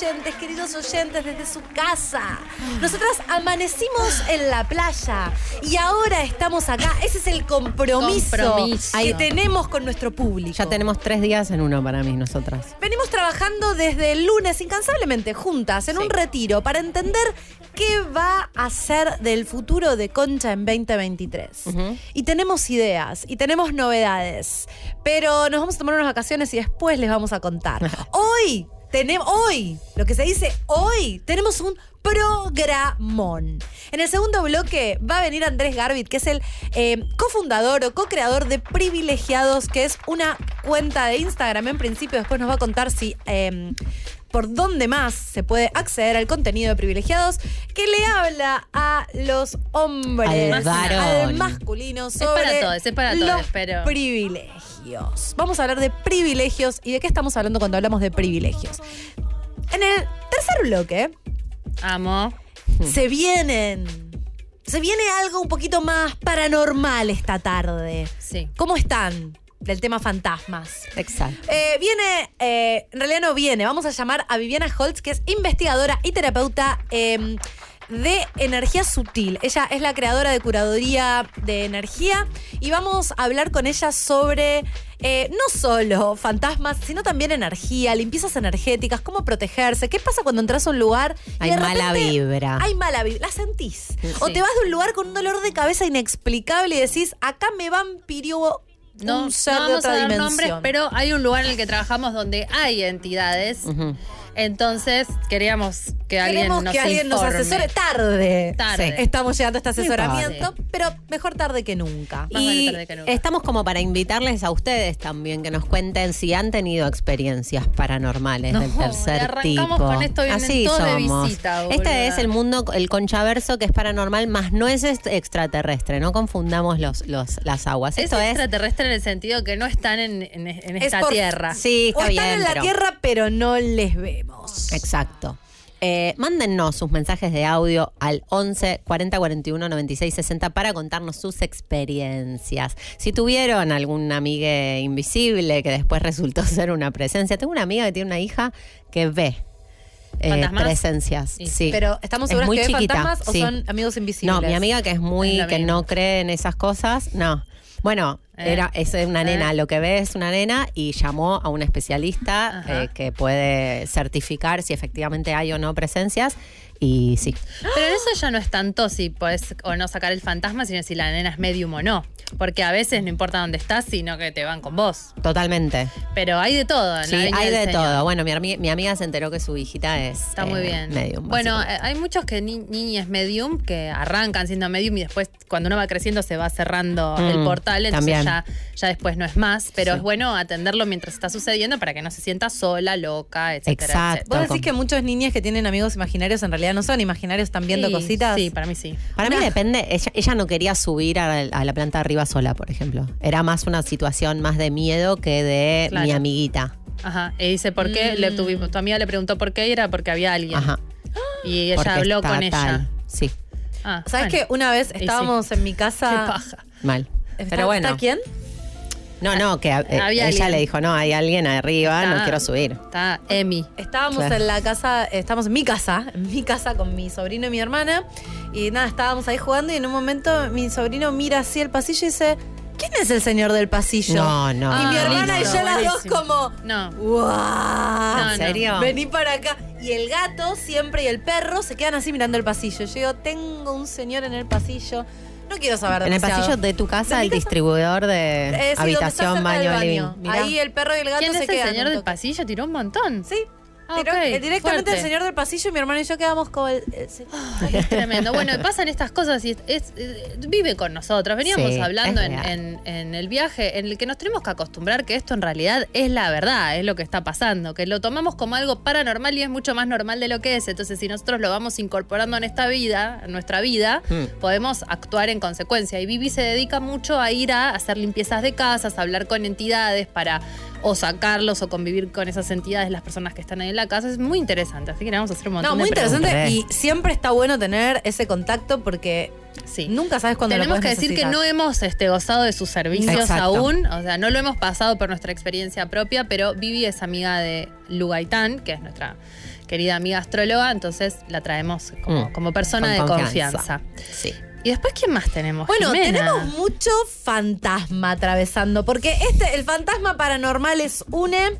oyentes, queridos oyentes desde su casa? Nosotras amanecimos en la playa y ahora estamos acá. Ese es el compromiso, Compromiso. que tenemos con nuestro público. Ya tenemos tres días en uno para mí, nosotras. Venimos trabajando desde el lunes incansablemente juntas en un retiro para entender qué va a ser del futuro de Concha en 2023. Y tenemos ideas y tenemos novedades, pero nos vamos a tomar unas vacaciones y después les vamos a contar. hoy tenemos, hoy, lo que se dice hoy, tenemos un programón. En el segundo bloque va a venir Andrés Garbit, que es el eh, cofundador o co-creador de Privilegiados, que es una cuenta de Instagram en principio. Después nos va a contar si eh, por dónde más se puede acceder al contenido de Privilegiados, que le habla a los hombres, Al varón. al masculino sobre para todos, es para los todos, pero- privilegios. Vamos a hablar de privilegios y de qué estamos hablando cuando hablamos de privilegios. En el tercer bloque Amo. se vienen. Se viene algo un poquito más paranormal esta tarde. Sí. ¿Cómo están? Del tema fantasmas. Exacto. Eh, viene, eh, en realidad no viene, vamos a llamar a Viviana Holtz, que es investigadora y terapeuta eh, de energía sutil. Ella es la creadora de curaduría de energía y vamos a hablar con ella sobre eh, no solo fantasmas, sino también energía, limpiezas energéticas, cómo protegerse, qué pasa cuando entras a un lugar y Hay de mala vibra. Hay mala vibra, la sentís. O te vas de un lugar con un dolor de cabeza inexplicable y decís, acá me vampirió No, no vamos a dar dimensión. nombres, pero hay un lugar en el que trabajamos donde hay entidades. Entonces queríamos que alguien Queremos nos que alguien nos asesore tarde. Tarde. Sí. Estamos llegando a este asesoramiento, pero mejor tarde que nunca. Más vale Y tarde que nunca. estamos como para invitarles a ustedes también que nos cuenten si han tenido experiencias paranormales No, del tercer arrancamos tipo. con esto, Así de somos. visita, este es el mundo, el conchaverso que es paranormal, más no es est- extraterrestre. No confundamos los, los, las aguas. Es Esto es. extraterrestre en el sentido que no están en, en- en Es esta por- tierra. Sí, o está están bien. en la pero- Tierra, pero no les vemos. Exacto. Eh, mándennos sus mensajes de audio al 11 40 41 96 60 para contarnos sus experiencias. Si tuvieron alguna amiga invisible que después resultó ser una presencia. Tengo una amiga que tiene una hija que ve eh, presencias. Sí. Sí. Pero ¿estamos Es seguros muy que ve chiquita, fantasmas sí. o son amigos invisibles? No, mi amiga que es muy, Es que no cree en esas cosas, no. Bueno, Eh. era, es una nena, Eh. lo que ve es una nena y llamó a un especialista eh, que puede certificar si efectivamente hay o no presencias y sí. Pero en eso ya no es tanto si podés o no sacar el fantasma, sino si la nena es medium o no. Porque a veces no importa dónde estás, sino que te van con vos. Totalmente. Pero hay de todo. Sí, hay de Señor. todo. Bueno, mi, armi- mi amiga se enteró que su hijita es Está eh, muy bien. medium. bueno, eh, hay muchos que ni niñas medium que arrancan siendo medium y después cuando uno va creciendo se va cerrando Mm, el portal, entonces también. ya, ya después no es más. Pero Sí. es bueno atenderlo mientras está sucediendo para que no se sienta sola, loca, etcétera. Exacto. etcétera. ¿Vos decís que muchos niños que tienen amigos imaginarios en realidad no son imaginarios, están viendo Sí, cositas? Sí, para mí sí. Para mí depende, ella, ella no quería subir a, a la planta de arriba sola, por ejemplo. Era más una situación más de miedo que de Claro. mi amiguita. Ajá. Y dice, ¿por qué? Le, tuvi- tu amiga le preguntó por qué y era porque había alguien. Ajá. Y ella Porque habló con ella. tal. Sí, Ah, ¿Sabes bueno. que una vez sí. estábamos en mi Qué casa... paja. mal. ¿Está- Pero bueno. ¿Está quién? No, no, que eh, Había ella alguien. le dijo, no, hay alguien arriba, no Está- quiero subir. Está Emi. Estábamos Claro. en la casa, estamos en mi casa, en mi casa con mi sobrino y mi hermana. Y nada, estábamos ahí jugando y en un momento mi sobrino mira así el pasillo y dice, ¿quién es el señor del pasillo? No, no. Y mi Ah, hermana y yo las dos buenísimo. como, No. ¡guau! No, ¿En serio? Vení para acá. Y el gato siempre y el perro se quedan así mirando el pasillo. Yo digo, tengo un señor en el pasillo. No quiero saber En el demasiado. pasillo de tu casa, el casa. distribuidor de Eh, sí, donde está habitación, cerca del baño, living. Mirá. Ahí el perro y el gato ¿Quién se es el quedan. señor un del toque. pasillo? Tiró un montón. Sí. Ah, Tiró- ok, eh, directamente el fuerte. señor del pasillo y mi hermano y yo quedamos como el, el señor. Ay, es tremendo. Bueno, pasan estas cosas y es, es- eh, vive con nosotros. Veníamos Sí, hablando en, real. en- en el viaje en el que nos tenemos que acostumbrar que esto en realidad es la verdad, es lo que está pasando, que lo tomamos como algo paranormal y es mucho más normal de lo que es. Entonces, si nosotros lo vamos incorporando en esta vida, en nuestra vida, Mm. podemos actuar en consecuencia. Y Vivi se dedica mucho a ir a hacer limpiezas de casas, a hablar con entidades para o sacarlos o convivir con esas entidades, las personas que están ahí en la casa. Es muy interesante, así que vamos a hacer un montón No, de muy interesante preguntas. y siempre está bueno tener ese contacto porque Sí. nunca sabes cuándo lo Tenemos que decir que no hemos este, gozado de sus servicios Exacto. aún, o sea, no lo hemos pasado por nuestra experiencia propia, pero Vivi es amiga de Lugaitán, que es nuestra querida amiga astróloga, entonces la traemos como, Mm, como persona con de confianza. confianza. Sí. ¿Y después quién más tenemos? Bueno, Jimena? tenemos mucho fantasma atravesando, porque este, el fantasma paranormal es une.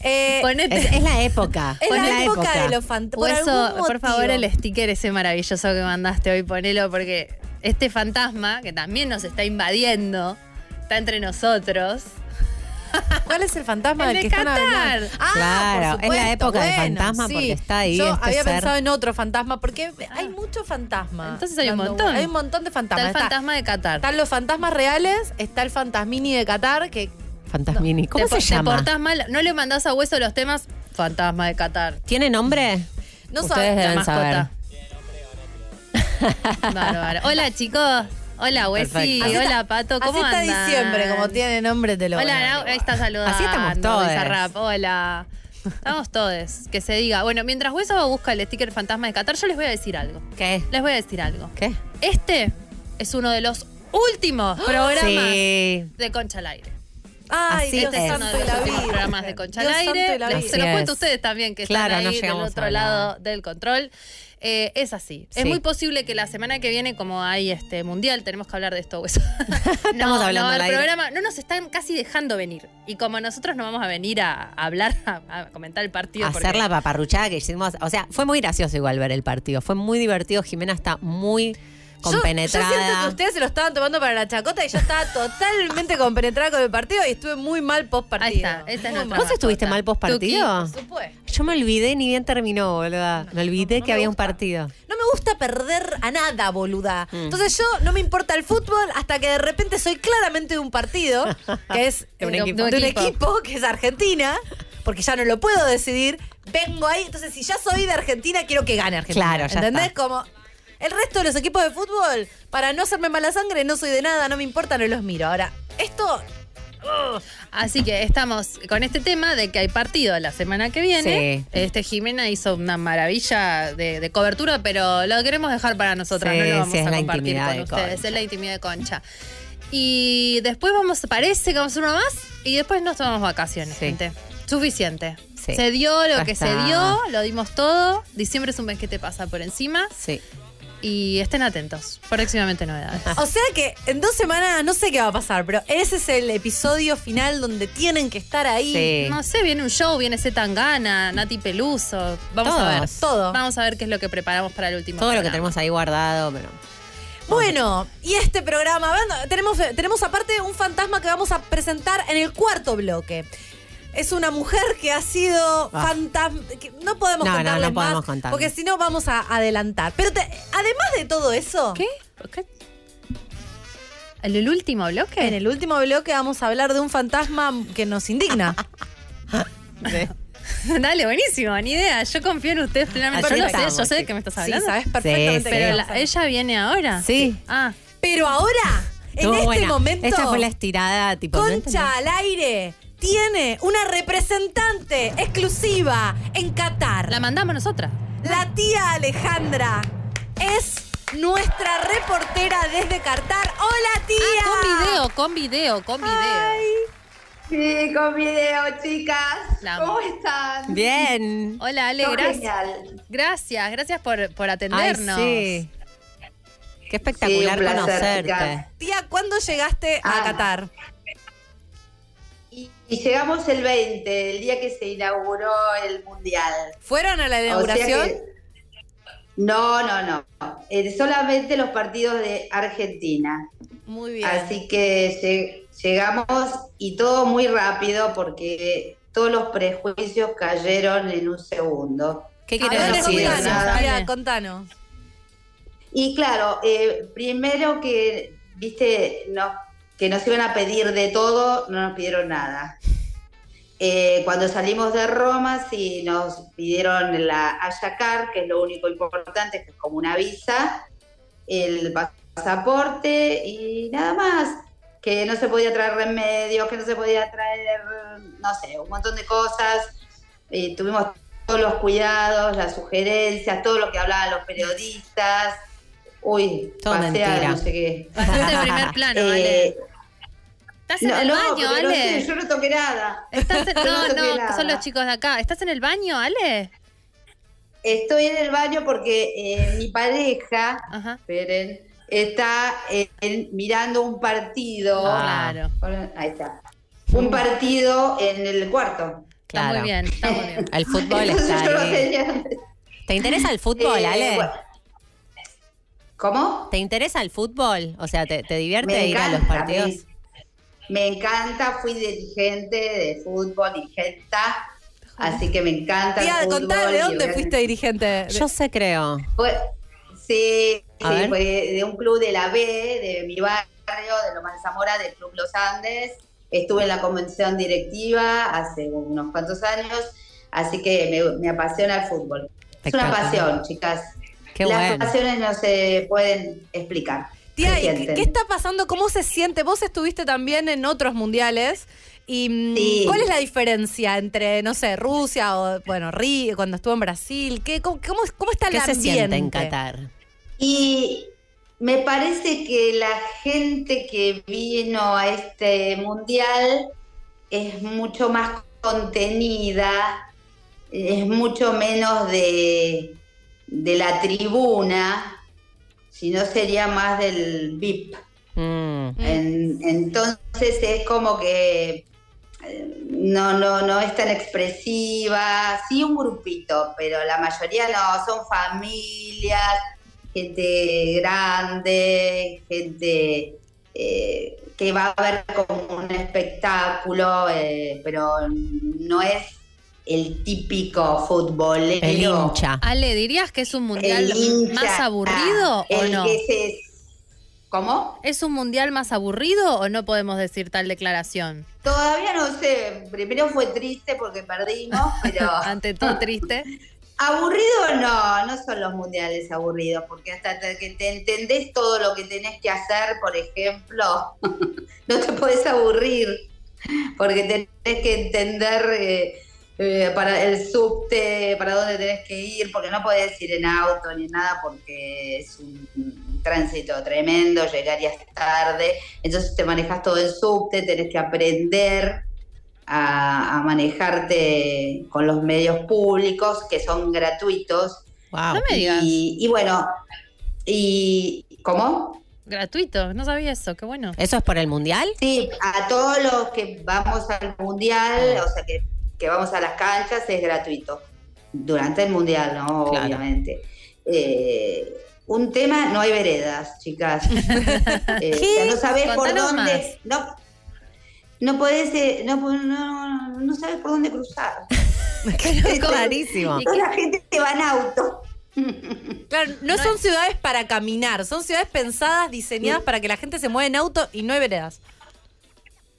eh, Ponete- Es, es la época. es la época, de los fantasmas. eso, por favor, el sticker ese maravilloso que mandaste hoy, ponelo, porque este fantasma, que también nos está invadiendo, está entre nosotros. ¿Cuál es el fantasma El del de que están Qatar. hablando? Ah, Claro, por es la época del bueno, fantasma sí. porque está ahí Yo este había ser. pensado en otro fantasma, porque hay mucho fantasma. Entonces hay un montón. Hay un montón de Está fantasmas. el fantasma de Qatar. Están los fantasmas reales, está el fantasmini de Qatar, que Fantasmini. ¿Cómo te, se te llama? portás mal, no le mandás a hueso los temas fantasma de Qatar. ¿Tiene nombre? no Ustedes sabe- deben la saber. Bárbaro. Hola chicos. Hola. Así Hola Pato. ¿Cómo así está andan? diciembre, como tiene nombre de lo Hola, Nau. ahí está saludando. Así estamos todos. Hola. Estamos todos. Que se diga. Bueno, mientras Hueso busca el sticker fantasma de Qatar, yo les voy a decir algo. ¿Qué? Les voy a decir algo. ¿Qué? Este es uno de los últimos programas Sí. de Concha al Aire. Ay, Así Dios es. uno de los últimos programas de Concha al Dios Aire. Les- Virgen. Se los Así cuento a es. ustedes también que Claro, están no ahí del a otro lado del control. Eh, es así. Es muy posible que la semana que viene, como hay este mundial, tenemos que hablar de esto. Pues. Estamos hablando no, al el aire. programa no nos están casi dejando venir. Y como nosotros no vamos a venir a, a hablar, a, a comentar el partido. porque- Hacer la paparruchada que hicimos. O sea, fue muy gracioso igual ver el partido. Fue muy divertido. Jimena está muy compenetrada. Yo, siento que ustedes se lo estaban tomando para la chacota y yo estaba totalmente compenetrada con el partido y estuve muy mal post partido. Ahí está, esa es nuestra ¿Vos estuviste mascota. mal post partido? Por supuesto. Yo me olvidé ni bien terminó, boluda. me olvidé no que me había un partido. No me gusta perder a nada, boluda. Mm. Entonces yo no me importa el fútbol hasta que de repente soy claramente de un partido, que es De un eh, equipo. de un equipo, que es Argentina, porque ya no lo puedo decidir. Vengo ahí, entonces si ya soy de Argentina, quiero que gane Argentina. Claro, ya ¿Entendés? está. Como el resto de los equipos de fútbol, para no hacerme mala sangre, no soy de nada, no me importa, no los miro. Ahora, esto Así que estamos con este tema de que hay partido la semana que viene. Sí. Este Jimena hizo una maravilla de, de cobertura, pero lo queremos dejar para nosotras, Sí, no lo vamos sí, a compartir con de ustedes. Concha. Es la intimidad de Concha. Y después vamos, parece que vamos a hacer uno más y después nos tomamos vacaciones, gente. Suficiente. Sí. Se dio lo que se dio, lo dimos todo. Diciembre es un mes que te pasa por encima Sí. Y estén atentos. Próximamente novedades. O sea que en dos semanas no sé qué va a pasar, pero ese es el episodio final donde tienen que estar ahí. Sí. No sé, viene un show, viene Z Tangana, Nati Peluso. Vamos a ver. Todo. Vamos a ver qué es lo que preparamos para el último Todo lo que tenemos ahí guardado, pero. Bueno, y este programa, tenemos, tenemos aparte un fantasma que vamos a presentar en el cuarto bloque. Es una mujer que ha sido Ah. fantasma. que No podemos No, no, no podemos más, contar. porque si no vamos a adelantar. Pero te- además de todo eso, ¿Qué? ¿En el último bloque? en el último bloque vamos a hablar de un fantasma que nos indigna. Dale, buenísimo, ni idea. Yo confío en ustedes plenamente. Yo sé, yo sé de sí. qué me estás sí, hablando. sabes perfectamente. Sí, Pero la- ella viene ahora. Sí. Ah, Pero ahora, en Estuvo este buena. momento. Esta fue la estirada, tipo. ¿no Concha al aire tiene una representante exclusiva en Qatar. la mandamos nosotras. La tía Alejandra es nuestra reportera desde Qatar. ¡Hola, tía! Ah, con video, con video, con video. Sí, con video, chicas. La ¿Cómo están? Bien. Hola, Ale, Todo gracias. genial. Gracias, gracias por, por Ay, atendernos. sí. Qué espectacular placer, conocerte. chicas. Tía, ¿cuándo llegaste a Ah. Qatar? Y, llegamos el 20, el día que se inauguró el Mundial. ¿Fueron a la O sea inauguración? que- no, no, no. Eh, solamente los partidos de Argentina. Muy bien. Así que lle- llegamos y todo muy rápido porque todos los prejuicios cayeron en un segundo. ¿Qué A quiere ver, decir? María, contanos. Y claro, eh, primero que, viste, no, que nos iban a pedir de todo, no nos pidieron nada. Eh, cuando salimos de Roma, sí nos pidieron la Ayacar, que es lo único importante, que es como una visa, el pasaporte y nada más. Que no se podía traer remedios, que no se podía traer, no sé, un montón de cosas. Eh, tuvimos todos los cuidados, las sugerencias, todo lo que hablaban los periodistas. Uy, Todo pasea, mentira. no sé qué. Pasaste en primer plano. Eh, Estás en no, el no, baño, no Ale. sé, yo no toqué nada. Estás en- Yo no, no, nada. son los chicos de acá. ¿Estás en el baño, Ale? Estoy en el baño porque eh, mi pareja, Ajá. esperen, está en- mirando un partido. Ah. Claro. Ahí está. Un partido en el cuarto. Está Claro. muy bien, está muy bien. El fútbol Entonces está yo no ¿Te interesa el fútbol, Eh, Ale? bueno. ¿Cómo? ¿Te interesa el fútbol? O sea, ¿te, te divierte ir a los partidos? Me, encanta, fui dirigente de fútbol, dirigenta, así que me encanta. el Tía, fútbol contá, ¿de dónde fuiste dirigente? Yo sé, creo. Fue- sí, sí, fue de un club de la B, de mi barrio, de Loma de Zamora, del Club Los Andes. Estuve en la convención directiva hace unos cuantos años, así que me, me apasiona el fútbol. Es una pasión, chicas. Qué Las bueno. pasiones no se pueden explicar. Tía, se ¿y qué, está pasando? ¿Cómo se siente? Vos estuviste también en otros mundiales. ¿Y mm, Sí. cuál es la diferencia entre, no sé, Rusia o, bueno, Río, cuando estuvo en Brasil? ¿Qué, cómo, cómo, cómo está el ¿Qué se ambiente? siente en Qatar? Y me parece que la gente que vino a este mundial es mucho más contenida, es mucho menos de, de la tribuna, sino sería más del VIP. Mm. En- entonces es como que eh, no, no, no es tan expresiva, sí un grupito, pero la mayoría no, son familias, gente grande, gente eh, que va a ver como un espectáculo, eh, pero no es el típico futbolero. El hincha. Ale, ¿dirías que es un mundial hincha, más aburrido o el no? que se- ¿Cómo? ¿Es un mundial más aburrido o no podemos decir tal declaración? Todavía no sé. Primero fue triste porque perdimos, pero Ante todo triste. aburrido no, no son los mundiales aburridos, porque hasta que te entendés todo lo que tenés que hacer, por ejemplo, no te podés aburrir, porque tenés que entender eh, eh, para el subte, para dónde tenés que ir, porque no podés ir en auto ni nada, porque es un tránsito tremendo, llegarías tarde, entonces te manejas todo en subte, tenés que aprender a, a manejarte con los medios públicos que son gratuitos. Wow. No me digas. Y, y bueno, y ¿cómo? Gratuito, no sabía eso, qué bueno. ¿Eso es por el mundial? Sí, a todos los que vamos al mundial, o sea que, que vamos a las canchas es gratuito. Durante el mundial, ¿no? Claro. Obviamente. Eh, un tema, no hay veredas, chicas. Eh, o sea, no sabes por dónde. No, no podés, eh, no, no, no sabes por dónde cruzar. Clarísimo. ¿Y Toda la gente te va en auto. Claro, no, son ciudades para caminar, son ciudades pensadas, diseñadas para que la gente se mueva en auto y no hay veredas.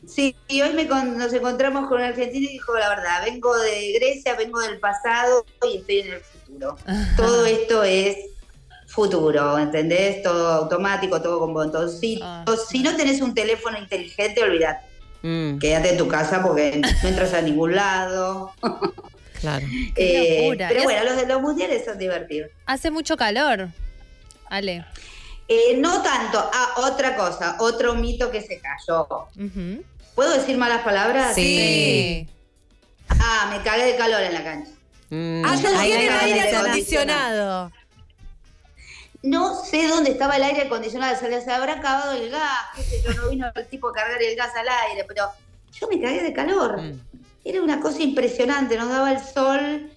Sí, y hoy me con- nos encontramos con un argentino y dijo la verdad, vengo de Grecia, vengo del pasado y estoy en el futuro. Todo esto es futuro, ¿entendés? Todo automático, todo con botoncitos. Ah. Si no tenés un teléfono inteligente, olvídate, Mm, quédate en tu casa porque no entras a ningún lado. claro. Eh, pero bueno, los de los mundiales son divertidos. Hace mucho calor. Ale. Eh, no tanto. Ah, otra cosa, otro mito que se cayó. ¿Puedo decir malas palabras? Sí. Ah, me cagué de calor en la cancha. Mm, Ah, tienen hay aire acondicionado. No sé dónde estaba el aire acondicionado, se les habrá acabado el gas, qué sé yo, no vino el tipo a cargar el gas al aire, pero yo me cagué de calor. Mm. Era una cosa impresionante, nos daba el sol,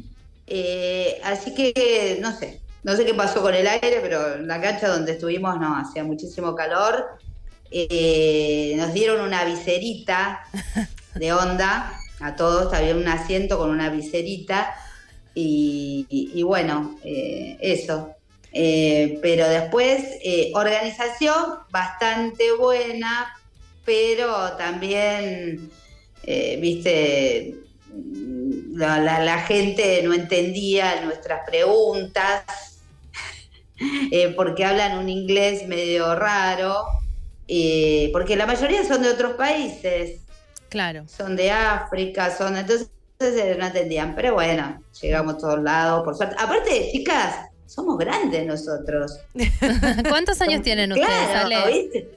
eh, así que no sé, no sé qué pasó con el aire, pero en la cancha donde estuvimos no, hacía muchísimo calor. Eh, nos dieron una viserita de onda a todos, había un asiento con una viserita y, y- y bueno, eh, eso. Eh, pero después, organización bastante buena, pero también, viste, la, la- la gente no entendía nuestras preguntas, eh, porque hablan un inglés medio raro, eh, porque la mayoría son de otros países Claro. son de África, son entonces eh, no entendían, pero bueno, llegamos a todos lados, por suerte. Aparte, chicas, somos grandes nosotros. ¿Cuántos años tienen ustedes, Claro, Ale? ¿viste?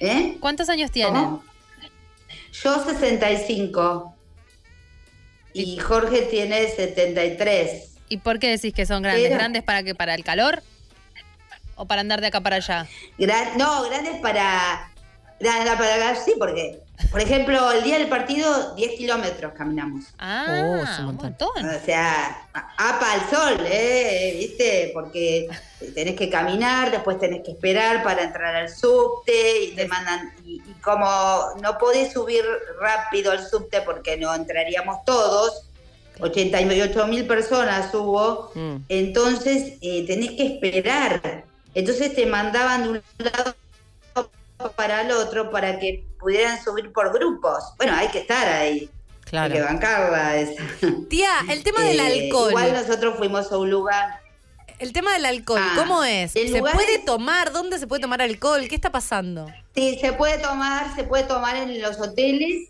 ¿Eh? ¿Cuántos años tienen? ¿Cómo? Yo 65 y Jorge tiene 73. ¿Y por qué decís que son grandes? Pero- ¿Grandes para qué? ¿Para el calor? ¿O para andar de acá para allá? Gran- no, grandes para, grandes para sí, porque, por ejemplo, el día del partido 10 kilómetros caminamos. Ah, Oh, es un montón. montón. O sea, a- apa al sol, ¿eh? ¿Viste? Porque tenés que caminar, después tenés que esperar para entrar al subte y te mandan. Y, y como no podés subir rápido al subte porque no entraríamos todos, 88 mil personas hubo, Mm. entonces eh, tenés que esperar. Entonces te mandaban de un lado para el otro para que pudieran subir por grupos. Bueno, hay que estar ahí. Hay que Claro. bancarla esa. Tía, el tema del Eh, alcohol. Igual nosotros fuimos a un lugar. El tema del alcohol, Ah, ¿cómo es? ¿Se puede es- tomar? ¿Dónde se puede tomar alcohol? ¿Qué está pasando? Sí, se puede tomar, se puede tomar en los hoteles.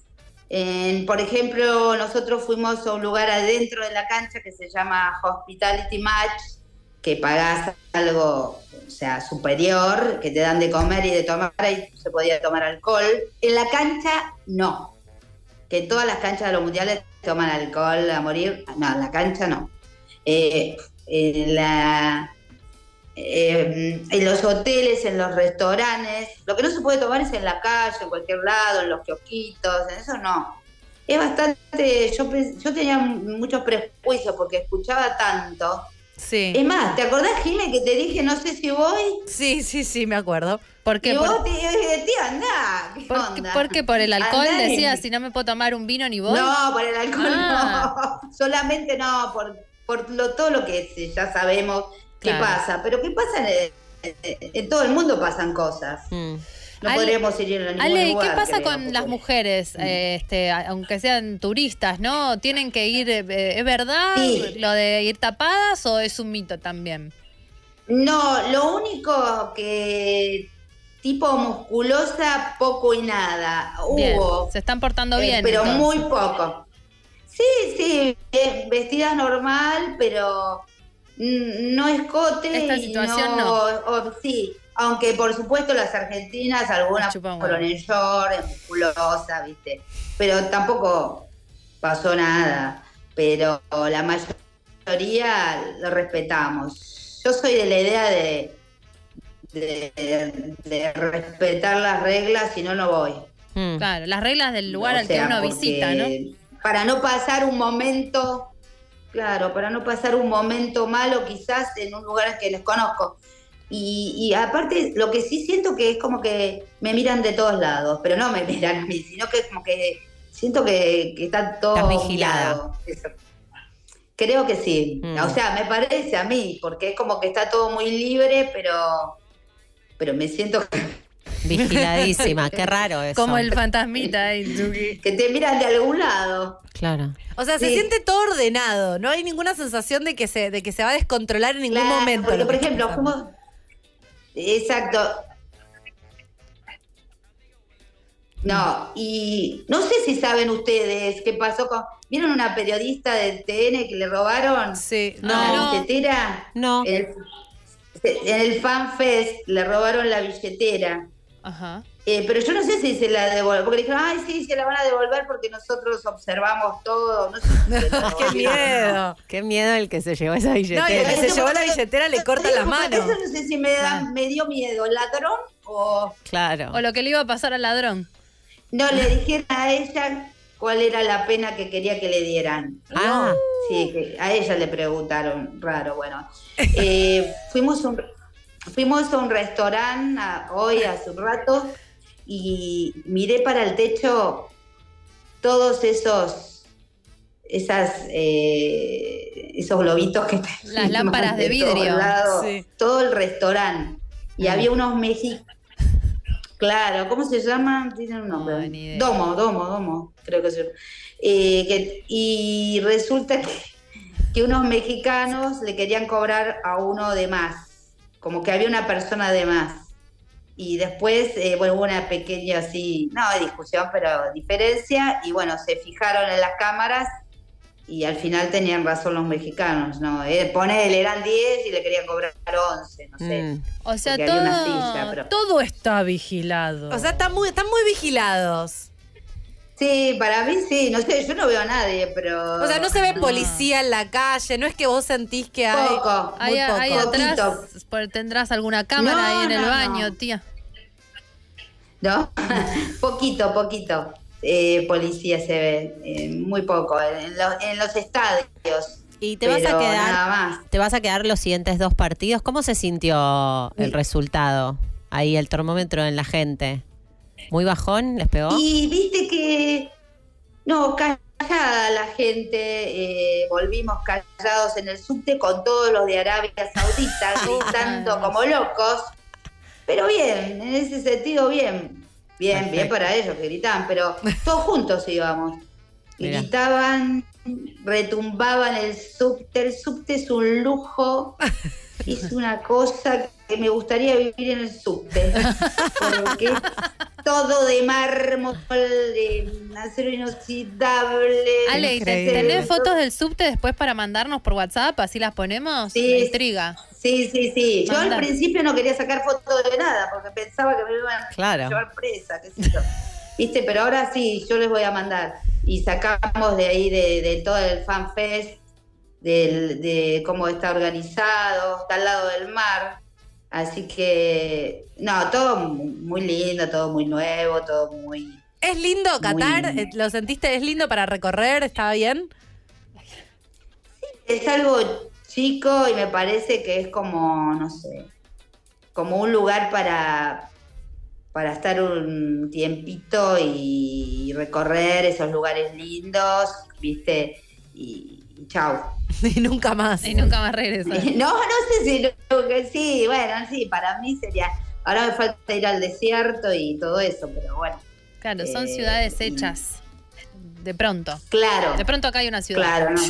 En- por ejemplo, nosotros fuimos a un lugar adentro de la cancha que se llama Hospitality Match, que pagás algo, o sea, superior, que te dan de comer y de tomar, y se podía tomar alcohol. En la cancha, no. Que todas las canchas de los mundiales toman alcohol a morir. No, en la cancha no. Eh, en la eh, en los hoteles, en los restaurantes. Lo que no se puede tomar es en la calle, en cualquier lado, en los kiosquitos, en eso no. Es bastante, yo, yo tenía muchos prejuicios porque escuchaba tanto. Sí. Es más, ¿te acordás, Jimé, que te dije no sé si voy? Sí, sí, sí, me acuerdo. ¿Por qué? y ¿Por, vos te dije, tía, andá, ¿qué por qué- onda? por qué? ¿Por el alcohol decías si no me puedo tomar un vino ni vos? No, por el alcohol Ah. no. Solamente no, por, por lo, todo lo que ya sabemos que Claro. pasa. Pero ¿qué pasa? En, en- en todo el mundo pasan cosas. Mm. No Ale- podríamos ir a ningún Ale, ¿y lugar. qué pasa creo, con las mujeres, eh, este, aunque sean turistas, ¿no? ¿Tienen que ir, eh, es verdad Sí. lo de ir tapadas o es un mito también? No, lo único que tipo musculosa, poco y nada. Bien, Hubo. se están portando eh, bien. pero entonces. muy poco. Sí, sí, eh, vestidas normal, pero mm, no escote. Esta y situación o- sí, aunque por supuesto las argentinas, algunas fueron en short, en musculosa, ¿viste? Pero tampoco pasó nada. Pero la mayoría lo respetamos. Yo soy de la idea de, de, de respetar las reglas, si no, no voy. Mm. Claro, las reglas del lugar O al que uno visita, ¿no? Para no pasar un momento, claro, para no pasar un momento malo quizás en un lugar que desconozco. Y, y aparte, lo que sí siento que es como que me miran de todos lados, pero no me miran a mí, sino que es como que siento que, que está todo mirado. Eso. Creo que sí. Mm. O sea, me parece a mí, porque es como que está todo muy libre, pero, pero me siento Vigiladísima, qué raro eso. Como el fantasmita ahí, Tuki. que te miran de algún lado. Claro. O sea, se Sí. siente todo ordenado. No hay ninguna sensación de que se, de que se va a descontrolar en ningún Claro, momento. Porque, por está ejemplo, pasando. Exacto. No, y no sé si saben ustedes qué pasó con. ¿Vieron una periodista de TN que le robaron Sí, la no. no. billetera? No. En el, en el Fan Fest le robaron la billetera. Ajá. Eh, pero yo no sé si se la devuelven, porque le dijeron, ay, sí, se la van a devolver porque nosotros observamos todo. No sé si ¡Qué no. miedo! Qué miedo el que se llevó esa No, y el billetera. que se llevó la billetera le corta las manos. Eso no sé si me, da, me dio miedo, ladrón o... Claro. O lo que le iba a pasar al ladrón. No, le dijeron a ella cuál era la pena que quería que le dieran. Ah. Sí, que a ella le preguntaron, raro, bueno. Eh, fuimos, un, fuimos a un restaurante a- hoy hace un rato y miré para el techo todos esos esas, eh, esos globitos que Las lámparas de vidrio. lados, Sí. todo el restaurante. Y había unos mexicanos. Claro, ¿cómo se llaman? Tienen un nombre. No, domo, domo, domo, creo que se eh, que- Y resulta que, que unos mexicanos le querían cobrar a uno de más, como que había una persona de más. Y después, eh, bueno, hubo una pequeña así, no discusión, pero diferencia, y bueno, se fijaron en las cámaras y al final tenían razón los mexicanos, ¿no? Eh, ponele, eran 10 y le querían cobrar 11, no sé. Mm. O sea, todo, silla, pero- todo está vigilado. O sea, están muy, están muy vigilados. Sí, para mí sí, no sé, yo no veo a nadie, pero... O sea, no se ve policía en la calle, no es que vos sentís que hay. Poco. Muy ahí, poco. ahí atrás Poquito. por- tendrás alguna cámara No, ahí en el baño, no. tía. ¿No? poquito, poquito. Eh, policía se ve, eh, muy poco, en, los- en los estadios. Y te vas a quedar. Nada más. ¿Te vas a quedar los siguientes dos partidos? ¿Cómo se sintió el Sí. resultado? Ahí el termómetro en la gente. ¿Muy bajón? ¿Les pegó? Y viste que, no, callada la gente, eh, volvimos callados en el subte con todos los de Arabia Saudita gritando como locos, pero bien, en ese sentido bien, bien, bien para ellos que gritaban, pero todos juntos íbamos. Mirá. Gritaban, retumbaban el subte, el subte es un lujo, es una cosa que me gustaría vivir en el subte, porque todo de mármol, de acero inoxidable. Ale, ¿y te- Increíble. ¿tenés fotos del subte después para mandarnos por WhatsApp? Así las ponemos. Sí. Me intriga. Sí, sí, sí. Yo al principio no quería sacar fotos de nada porque pensaba que me iban Claro. a llevar presa, qué sé yo. ¿Viste? Pero ahora sí, yo les voy a mandar. Y sacamos de ahí de, de todo el fan fest, del- de cómo está organizado, está al lado del mar. Así que, no, todo mu- muy lindo, todo muy nuevo, todo muy... ¿Es lindo Qatar? Muy- ¿Lo sentiste? ¿Es lindo para recorrer? ¿Estaba bien? Es algo chico y me parece que es como, no sé, como un lugar para, para estar un tiempito y recorrer esos lugares lindos, ¿viste? Y, y chau. Y nunca más. Y nunca más regresa. No, no sé si lo que sí, bueno, sí, para mí sería. Ahora me falta ir al desierto y todo eso, pero bueno, Claro, son Eh, ciudades hechas. De pronto. claro, De pronto acá hay una ciudad. claro, no.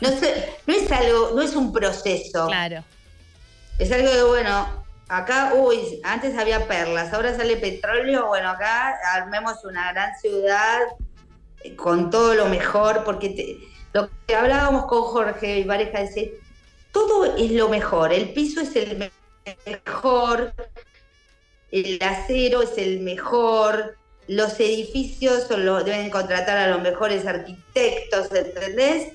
No, sé, no es algo, no es un proceso. Claro. Es algo que, bueno, acá, uy, antes había perlas, ahora sale petróleo, bueno, acá armemos una gran ciudad con todo lo mejor, porque te- lo que hablábamos con Jorge y pareja, dice, todo es lo mejor, el piso es el me- mejor, el acero es el mejor, los edificios son los- deben contratar a los mejores arquitectos, ¿entendés?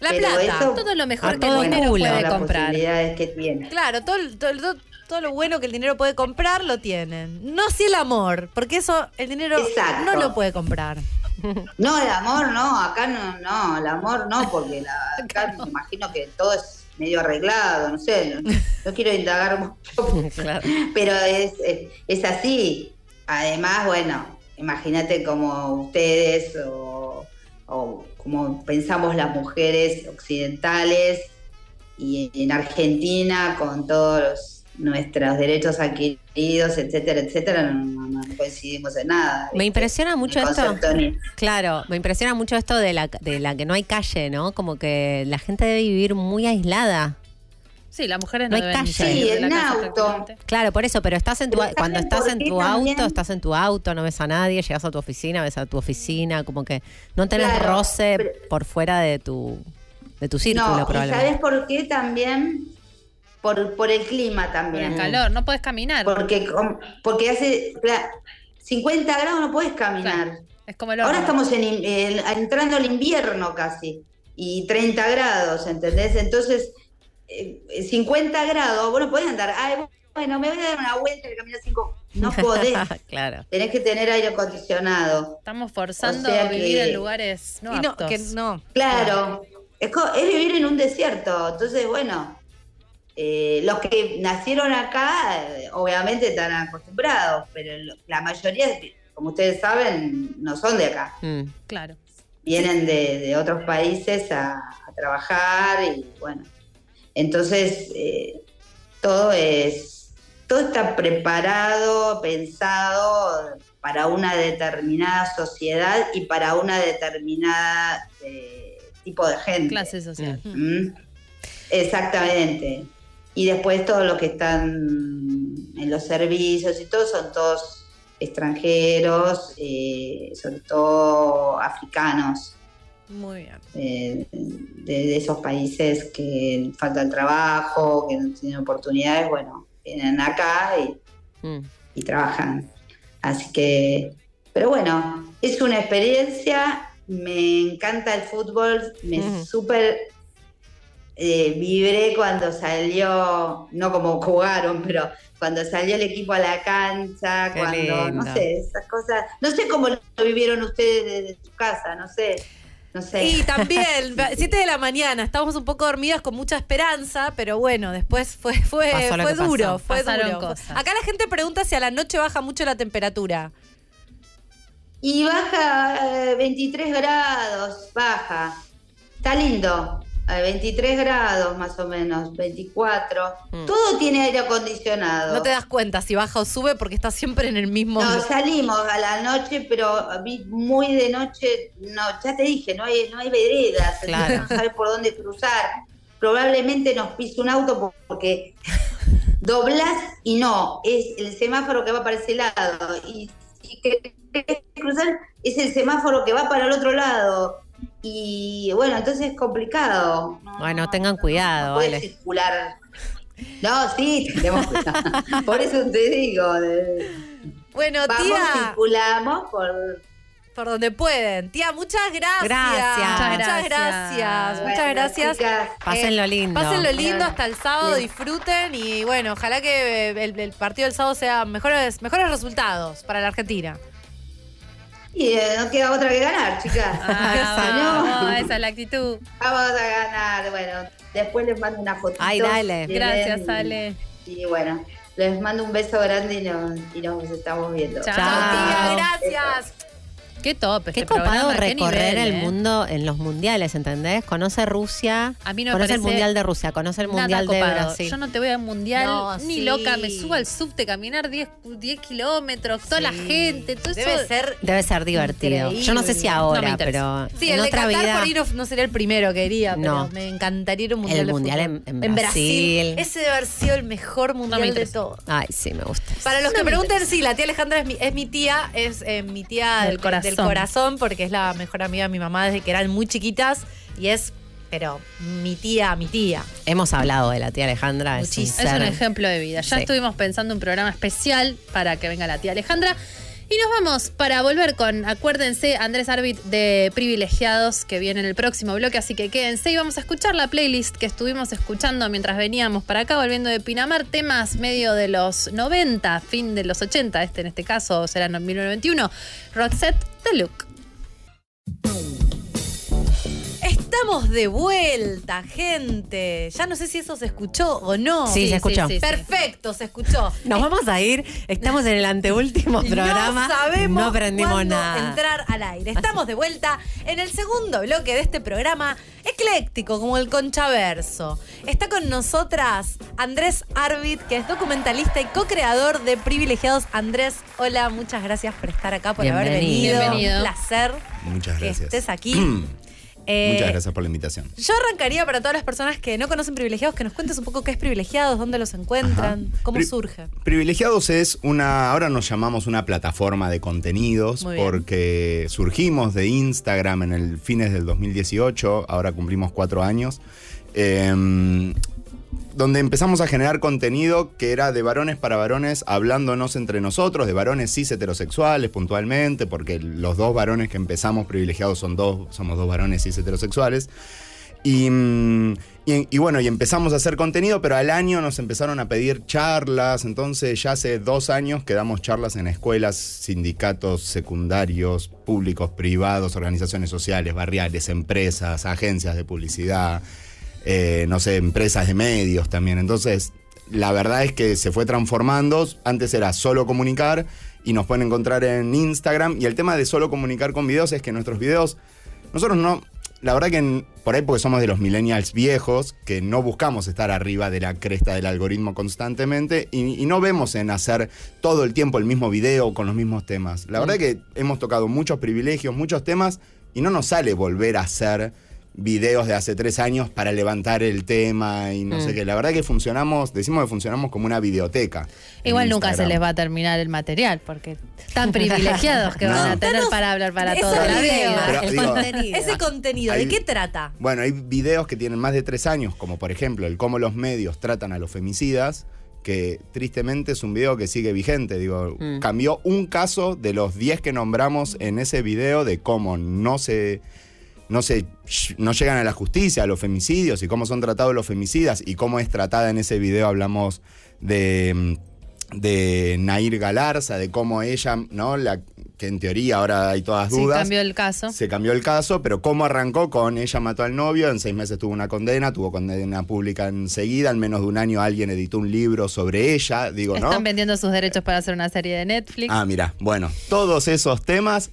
La Pero plata. eso- Todo lo mejor que todo el dinero culo. puede las comprar. posibilidades que tiene. Claro, todo, el- todo, el- todo- todo lo bueno que el dinero puede comprar lo tienen. No si el amor, porque eso el dinero Exacto. no lo puede comprar. No, el amor no, acá no, no, el amor no, porque la, acá me imagino que todo es medio arreglado, no sé, no, no quiero indagar mucho, Claro. pero es, es, es así. Además, bueno, imagínate como ustedes o, o como pensamos las mujeres occidentales y en Argentina con todos los- nuestros derechos adquiridos, etcétera, etcétera, no, coincidimos en nada. Me impresiona mucho esto. ni- Claro, me impresiona mucho esto de la, de la que no hay calle, ¿no? Como que la gente debe vivir muy aislada. Sí, las mujeres No no, hay calle. Sí, en auto. Claro, por eso, pero estás en tu, Pero cuando ¿saben estás en tu también? auto, estás en tu auto, no ves a nadie, llegas a tu oficina, ves a tu oficina, como que no tenés Claro, roce pero- por fuera de tu, de tu círculo no, ¿y probablemente. ¿sabes por qué también? Por, por el clima Por también. el calor, no puedes caminar. Porque, porque hace cla- 50 grados no puedes caminar. Claro, Es como el Ahora estamos en, entrando al invierno casi. Y 30 grados, ¿entendés? Entonces, eh, 50 grados, vos no podés andar. Ay, bueno, me voy a dar una vuelta y caminar 5. No podés. claro. Tenés que tener aire acondicionado. Estamos forzando O sea a vivir que- en lugares no y no, aptos. que no. Claro, es vivir en un desierto. Entonces, bueno, eh, los que nacieron acá, eh, obviamente están acostumbrados, pero la mayoría, como ustedes saben, no son de acá. Mm. Claro. vienen de, de otros países a, a trabajar y bueno, entonces eh, todo es, todo está preparado, pensado para una determinada sociedad y para una determinada eh, tipo de gente. Clase social. ¿Mm? Exactamente. Y después todos los que están en los servicios y todo son todos extranjeros, eh, sobre todo africanos, Muy bien. eh, de, de esos países que falta el trabajo, que no tienen oportunidades, bueno, vienen acá y, Mm. y trabajan. Así que, pero bueno, es una experiencia, me encanta el fútbol, me Ujú. súper eh, vibré cuando salió, no como jugaron, pero cuando salió el equipo a la cancha, Qué cuando, lindo. no sé, esas cosas, no sé cómo lo vivieron ustedes desde su casa, no sé, no sé. Y también, 7 de la mañana, estábamos un poco dormidas con mucha esperanza, pero bueno, después fue, fue, fue pasó. duro, fue Pasaron duro. cosas. Acá la gente pregunta si a la noche baja mucho la temperatura. Y baja eh, 23 grados, baja. Está lindo. Eh, 23 grados más o menos, 24. Mm. Todo tiene aire acondicionado. No te das cuenta si baja o sube porque estás siempre en el mismo. No, salimos a la noche, pero vi muy de noche, no, ya te dije, no hay, no hay veredas, Claro. no sabes por dónde cruzar. Probablemente nos pise un auto porque doblas y no, es el semáforo que va para ese lado. Y si querés cruzar, es el semáforo que va para el otro lado. Y bueno, entonces es complicado. No, Bueno, no, tengan cuidado, No puedes vale. circular. No, sí, tenemos cuidado. Por eso te digo. de- Bueno, Vamos, tía, circulamos por. por donde pueden. Tía, muchas gracias. Gracias. Muchas gracias. Muchas gracias. chicas, Pásenlo lindo. Pásenlo lindo hasta el sábado, Bien. disfruten y bueno, ojalá que el, el partido del sábado sea mejores, mejores resultados para la Argentina. Y eh, no queda otra que ganar, chicas. Ah, No, esa es la actitud. Vamos a ganar. Bueno, después les mando una fotito. Ay, dale. Gracias, ven Ale. Y bueno, les mando un beso grande y nos, y nos estamos viendo. Chao. Chao, tía, gracias. Qué top este Qué copado programa, qué recorrer nivel, el ¿eh? mundo en los mundiales, ¿entendés? Conoce Rusia, A mí no me conoce el mundial de Rusia, conoce el mundial de. Brasil. Yo no te voy al mundial No, ni sí. loca. Me subo al subte, caminar 10, 10 kilómetros, toda la gente, todo Debe eso. ser. Debe ser divertido. Yo no sé si. No ahora, pero Sí, en el de otra Qatar vida. por ahí no, no sería el primero que iría, pero No. me encantaría ir a un mundial El de mundial fútbol. en- en Brasil. Ese debe haber sido el mejor mundial de todo. Ay, sí, me gusta. Para los No que me pregunten, sí, la tía Alejandra es mi, es mi tía, es eh, mi tía Del del, corazón. Del corazón, porque es la mejor amiga de mi mamá desde que eran muy chiquitas y es, pero mi tía, mi tía. Hemos hablado de la tía Alejandra. es un Muchísimo. Es un ejemplo de vida. Ya Sí. estuvimos pensando un programa especial para que venga la tía Alejandra. Y nos vamos para volver con, acuérdense, Andrés Arbit de Privilegiados, que viene en el próximo bloque, así que quédense y vamos a escuchar la playlist que estuvimos escuchando mientras veníamos para acá, volviendo de Pinamar, temas medio de los 90, fin de los 80, este en este caso será en 1991, Roxette The Look. Estamos de vuelta, gente. Ya no sé si eso se escuchó o no. Sí, se escuchó. sí, sí. Perfecto, se escuchó. Nos vamos a ir. Estamos en el anteúltimo programa. No sabemos No aprendimos nada. entrar al aire. Estamos de vuelta en el segundo bloque de este programa ecléctico, como el Conchaverso. Está con nosotras Andrés Arvid, que es documentalista y co-creador de Privilegiados. Andrés, hola, muchas gracias por estar acá, por haber venido. Bienvenido. Un placer Muchas que gracias. estés aquí. Eh, Muchas gracias por la invitación. Yo arrancaría para todas las personas que no conocen privilegiados que nos cuentes un poco qué es privilegiados, dónde los encuentran, cómo Pri- surge. Privilegiados es una, ahora nos llamamos una plataforma de contenidos porque surgimos de Instagram en el fines del 2018, ahora cumplimos cuatro años, em, donde empezamos a generar contenido que era de varones para varones, hablándonos entre nosotros, de varones cis heterosexuales puntualmente, porque los dos varones que empezamos privilegiados son dos, somos dos varones cis heterosexuales. Y, bueno, y empezamos a hacer contenido, pero al año nos empezaron a pedir charlas, entonces ya hace dos años que damos charlas en escuelas, sindicatos secundarios, públicos, privados, organizaciones sociales, barriales, empresas, agencias de publicidad, eh, no sé, empresas de medios también. Entonces, la verdad es que se fue transformando, antes era solo comunicar y nos pueden encontrar en Instagram y el tema de solo comunicar con videos es que nuestros videos Nosotros no, la verdad que en- por ahí porque somos de los millennials viejos, que no buscamos estar arriba de la cresta del algoritmo constantemente y, y no vemos en hacer todo el tiempo el mismo video con los mismos temas. La verdad que hemos tocado muchos privilegios, muchos temas y no nos sale volver a hacer videos de hace tres años para levantar el tema y no sé qué. La verdad que funcionamos, decimos que funcionamos como una videoteca. Igual nunca se les va a terminar el material, porque tan privilegiados que van a tener para hablar para la vida. Pero, el digo, contenido. Ese contenido, ¿de qué trata? Bueno, hay videos que tienen más de tres años, como por ejemplo el cómo los medios tratan a los femicidas, que tristemente es un video que sigue vigente. Digo, Mm. cambió un caso de los 10 que nombramos en ese video de cómo no se. No, se, no llegan a la justicia los femicidios y cómo son tratados los femicidas y cómo es tratada en ese video hablamos de, mm, de Nair Galarza, de cómo ella, ¿no? La, que en teoría ahora hay todas Sí, dudas. cambió el caso. Se cambió el caso, pero cómo arrancó con ella mató al novio, en seis meses tuvo una condena, tuvo condena pública enseguida, en menos de un año alguien editó un libro sobre ella, digo, ¿no? Están vendiendo sus derechos para hacer una serie de Netflix. Ah, mira, bueno, todos esos temas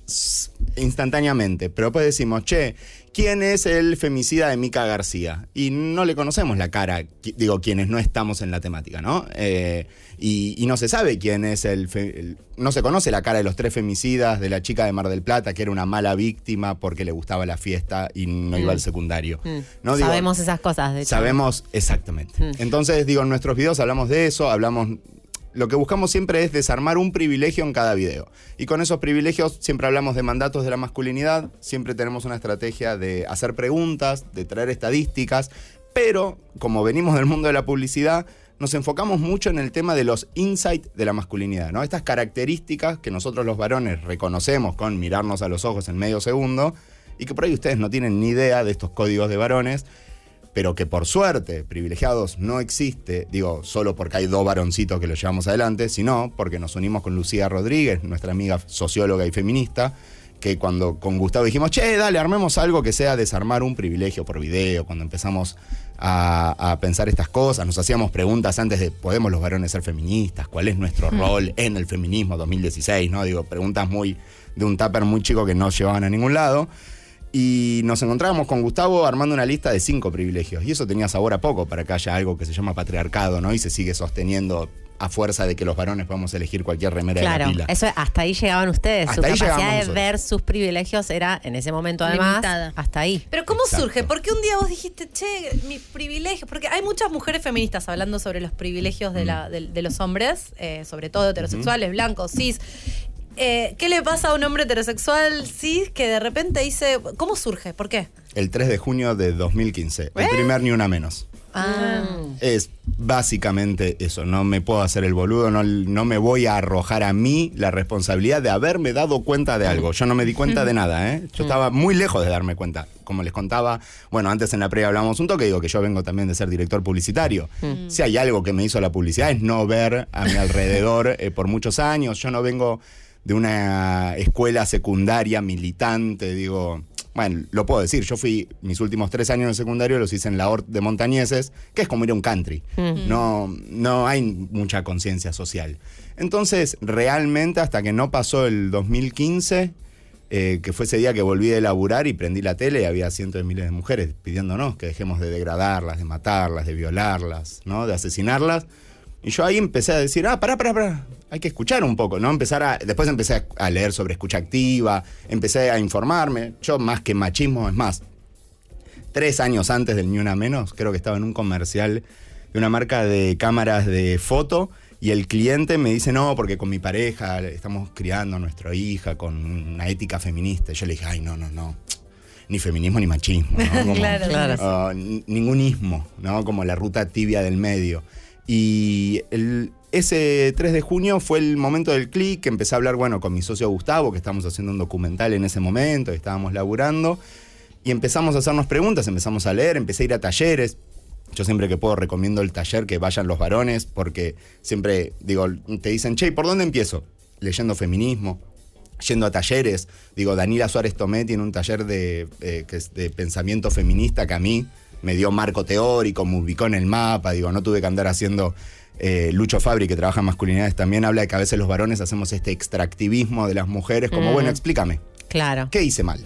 instantáneamente, pero después decimos, che, ¿quién es el femicida de Mica García? Y no le conocemos la cara, digo, quienes no estamos en la temática, ¿no? Eh, y, y no se sabe quién es el, No se conoce la cara de los tres femicidas, de la chica de Mar del Plata, que era una mala víctima porque le gustaba la fiesta y no iba al secundario. Mm. ¿no? Digo, Sabemos esas cosas, de hecho. Sabemos exactamente. Mm. Entonces, digo, en nuestros videos hablamos de eso, hablamos. Lo que buscamos siempre es desarmar un privilegio en cada video. Y con esos privilegios siempre hablamos de mandatos de la masculinidad, siempre tenemos una estrategia de hacer preguntas, de traer estadísticas, pero como venimos del mundo de la publicidad, nos enfocamos mucho en el tema de los insights de la masculinidad, ¿no? Estas características que nosotros los varones reconocemos con mirarnos a los ojos en medio segundo y que por ahí ustedes no tienen ni idea de estos códigos de varones pero que por suerte privilegiados no existe, digo, solo porque hay dos varoncitos que lo llevamos adelante, sino porque nos unimos con Lucía Rodríguez, nuestra amiga socióloga y feminista, que cuando con Gustavo dijimos, che, dale, armemos algo que sea desarmar un privilegio por video, cuando empezamos a, a pensar estas cosas, nos hacíamos preguntas antes de, ¿podemos los varones ser feministas? ¿Cuál es nuestro rol en el feminismo 2016? ¿no? Digo, preguntas muy de un tupper muy chico que no llevaban a ningún lado. Y nos encontrábamos con Gustavo armando una lista de cinco privilegios. Y eso tenía sabor a poco para que haya algo que se llama patriarcado, ¿no? Y se sigue sosteniendo a fuerza de que los varones podemos elegir cualquier remera de Claro, la pila. eso hasta ahí llegaban ustedes. Hasta Su ahí capacidad de nosotros. ver sus privilegios era en ese momento además Limitada. hasta ahí. Pero ¿cómo Exacto. surge? Porque un día vos dijiste, che, mi privilegio, porque hay muchas mujeres feministas hablando sobre los privilegios de, Mm. la- de- de los hombres, eh, sobre todo heterosexuales, blancos, cis. Eh, ¿Qué le pasa a un hombre heterosexual cis que de repente dice, ¿cómo surge? ¿Por qué? El 3 de junio de 2015. El ¿Eh? primer ni una menos. Ah. Es básicamente eso. No me puedo hacer el boludo, no, no me voy a arrojar a mí la responsabilidad de haberme dado cuenta de algo. Yo no me di cuenta de nada, ¿eh? Yo estaba muy lejos de darme cuenta. Como les contaba, bueno, antes en la previa hablamos un toque, digo que yo vengo también de ser director publicitario. Si hay algo que me hizo la publicidad es no ver a mi alrededor eh, por muchos años. Yo no vengo de una escuela secundaria militante, digo, bueno, lo puedo decir, yo fui, mis últimos tres años de secundario los hice en la Hort de Montañeses, que es como ir a un country, no, no hay mucha conciencia social. Entonces, realmente hasta que no pasó el 2015, eh, que fue ese día que volví de laburar y prendí la tele y había cientos de miles de mujeres pidiéndonos que dejemos de degradarlas, de matarlas, de violarlas, ¿no? de asesinarlas. Y yo ahí empecé a decir, ah, pará, pará, pará, hay que escuchar un poco, ¿no? Empezar a. Después empecé a, leer sobre escucha activa, empecé a informarme. Yo, más que machismo, es más. Tres años antes del Ni Una Menos, creo que estaba en un comercial de una marca de cámaras de foto. Y el cliente me dice, no, porque con mi pareja estamos criando a nuestra hija con una ética feminista. Y yo le dije, ay, no, no, no. Ni feminismo ni machismo. ¿no? Como- Claro, Claro. Ningún ismo, ¿no? Como la ruta tibia del medio. Y el- ese 3 de junio fue el momento del clic, empecé a hablar, bueno, con mi socio Gustavo, que estábamos haciendo un documental en ese momento, estábamos laburando, y empezamos a hacernos preguntas, empezamos a leer, empecé a ir a talleres. Yo siempre que puedo recomiendo el taller que vayan los varones, porque siempre, digo, te dicen, che, ¿por dónde empiezo? Leyendo feminismo, yendo a talleres. Digo, Daniela Suárez Tomé tiene un taller de, eh, que es de pensamiento feminista que a mí me dio marco teórico, me ubicó en el mapa. Digo, no tuve que andar haciendo. Eh, Lucho Fabri, que trabaja en masculinidades, también habla de que a veces los varones hacemos este extractivismo de las mujeres, como, Mm. bueno, explícame, Claro. ¿qué hice mal?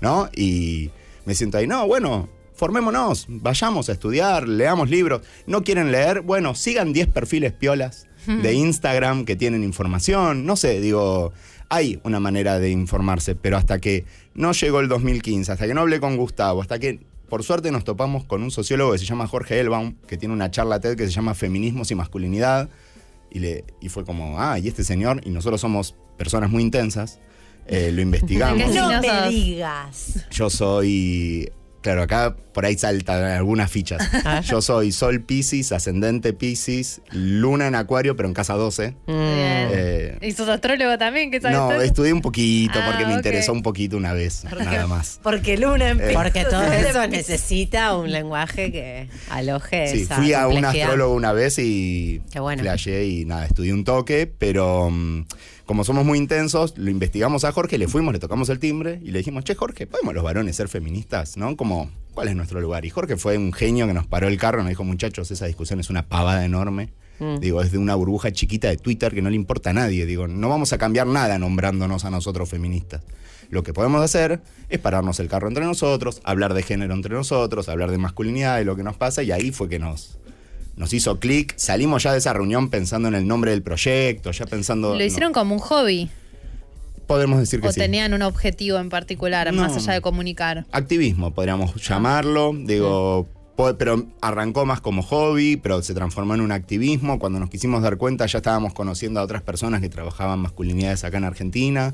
¿no? Y me siento ahí, no, bueno, formémonos, vayamos a estudiar, leamos libros. ¿No quieren leer? Bueno, sigan 10 perfiles piolas de Instagram que tienen información. No sé, digo, hay una manera de informarse, pero hasta que no llegó el 2015, hasta que no hablé con Gustavo, hasta que por suerte nos topamos con un sociólogo que se llama Jorge Elbaum, que tiene una charla TED que se llama Feminismos y Masculinidad. Y, le, y fue como, ah, y este señor, y nosotros somos personas muy intensas, eh, lo investigamos. ¿Qué No me digas. Yo soy. Claro, acá por ahí saltan algunas fichas. Yo soy Sol Pisces, ascendente Pisces, Luna en Acuario, pero en casa 12. Mm. Eh, ¿Y sos astrólogo también? ¿Qué sabes no, estudié un poquito Ah, porque me interesó un poquito una vez, nada más. Porque Luna en Eh, Porque todo eso necesita un lenguaje que aloje Sí, esa fui a un astrólogo una vez y Qué bueno. y nada, estudié un toque, pero mm, como somos muy intensos, lo investigamos a Jorge, le fuimos, le tocamos el timbre y le dijimos, che, Jorge, ¿podemos los varones ser feministas? ¿No? Como, ¿cuál es nuestro lugar? Y Jorge fue un genio que nos paró el carro, nos dijo, muchachos, esa discusión es una pavada enorme. Mm. Digo, es de una burbuja chiquita de Twitter que no le importa a nadie. Digo, no vamos a cambiar nada nombrándonos a nosotros feministas. Lo que podemos hacer es pararnos el carro entre nosotros, hablar de género entre nosotros, hablar de masculinidad, de lo que nos pasa, y ahí fue que nos, nos hizo clic. Salimos ya de esa reunión pensando en el nombre del proyecto, ya pensando. Lo hicieron no, como un hobby. podemos decir que O sí. tenían un objetivo en particular, más No. allá de comunicar. Activismo, podríamos llamarlo. Digo. po- Pero arrancó más como hobby, pero se transformó en un activismo. Cuando nos quisimos dar cuenta, ya estábamos conociendo a otras personas que trabajaban masculinidades acá en Argentina.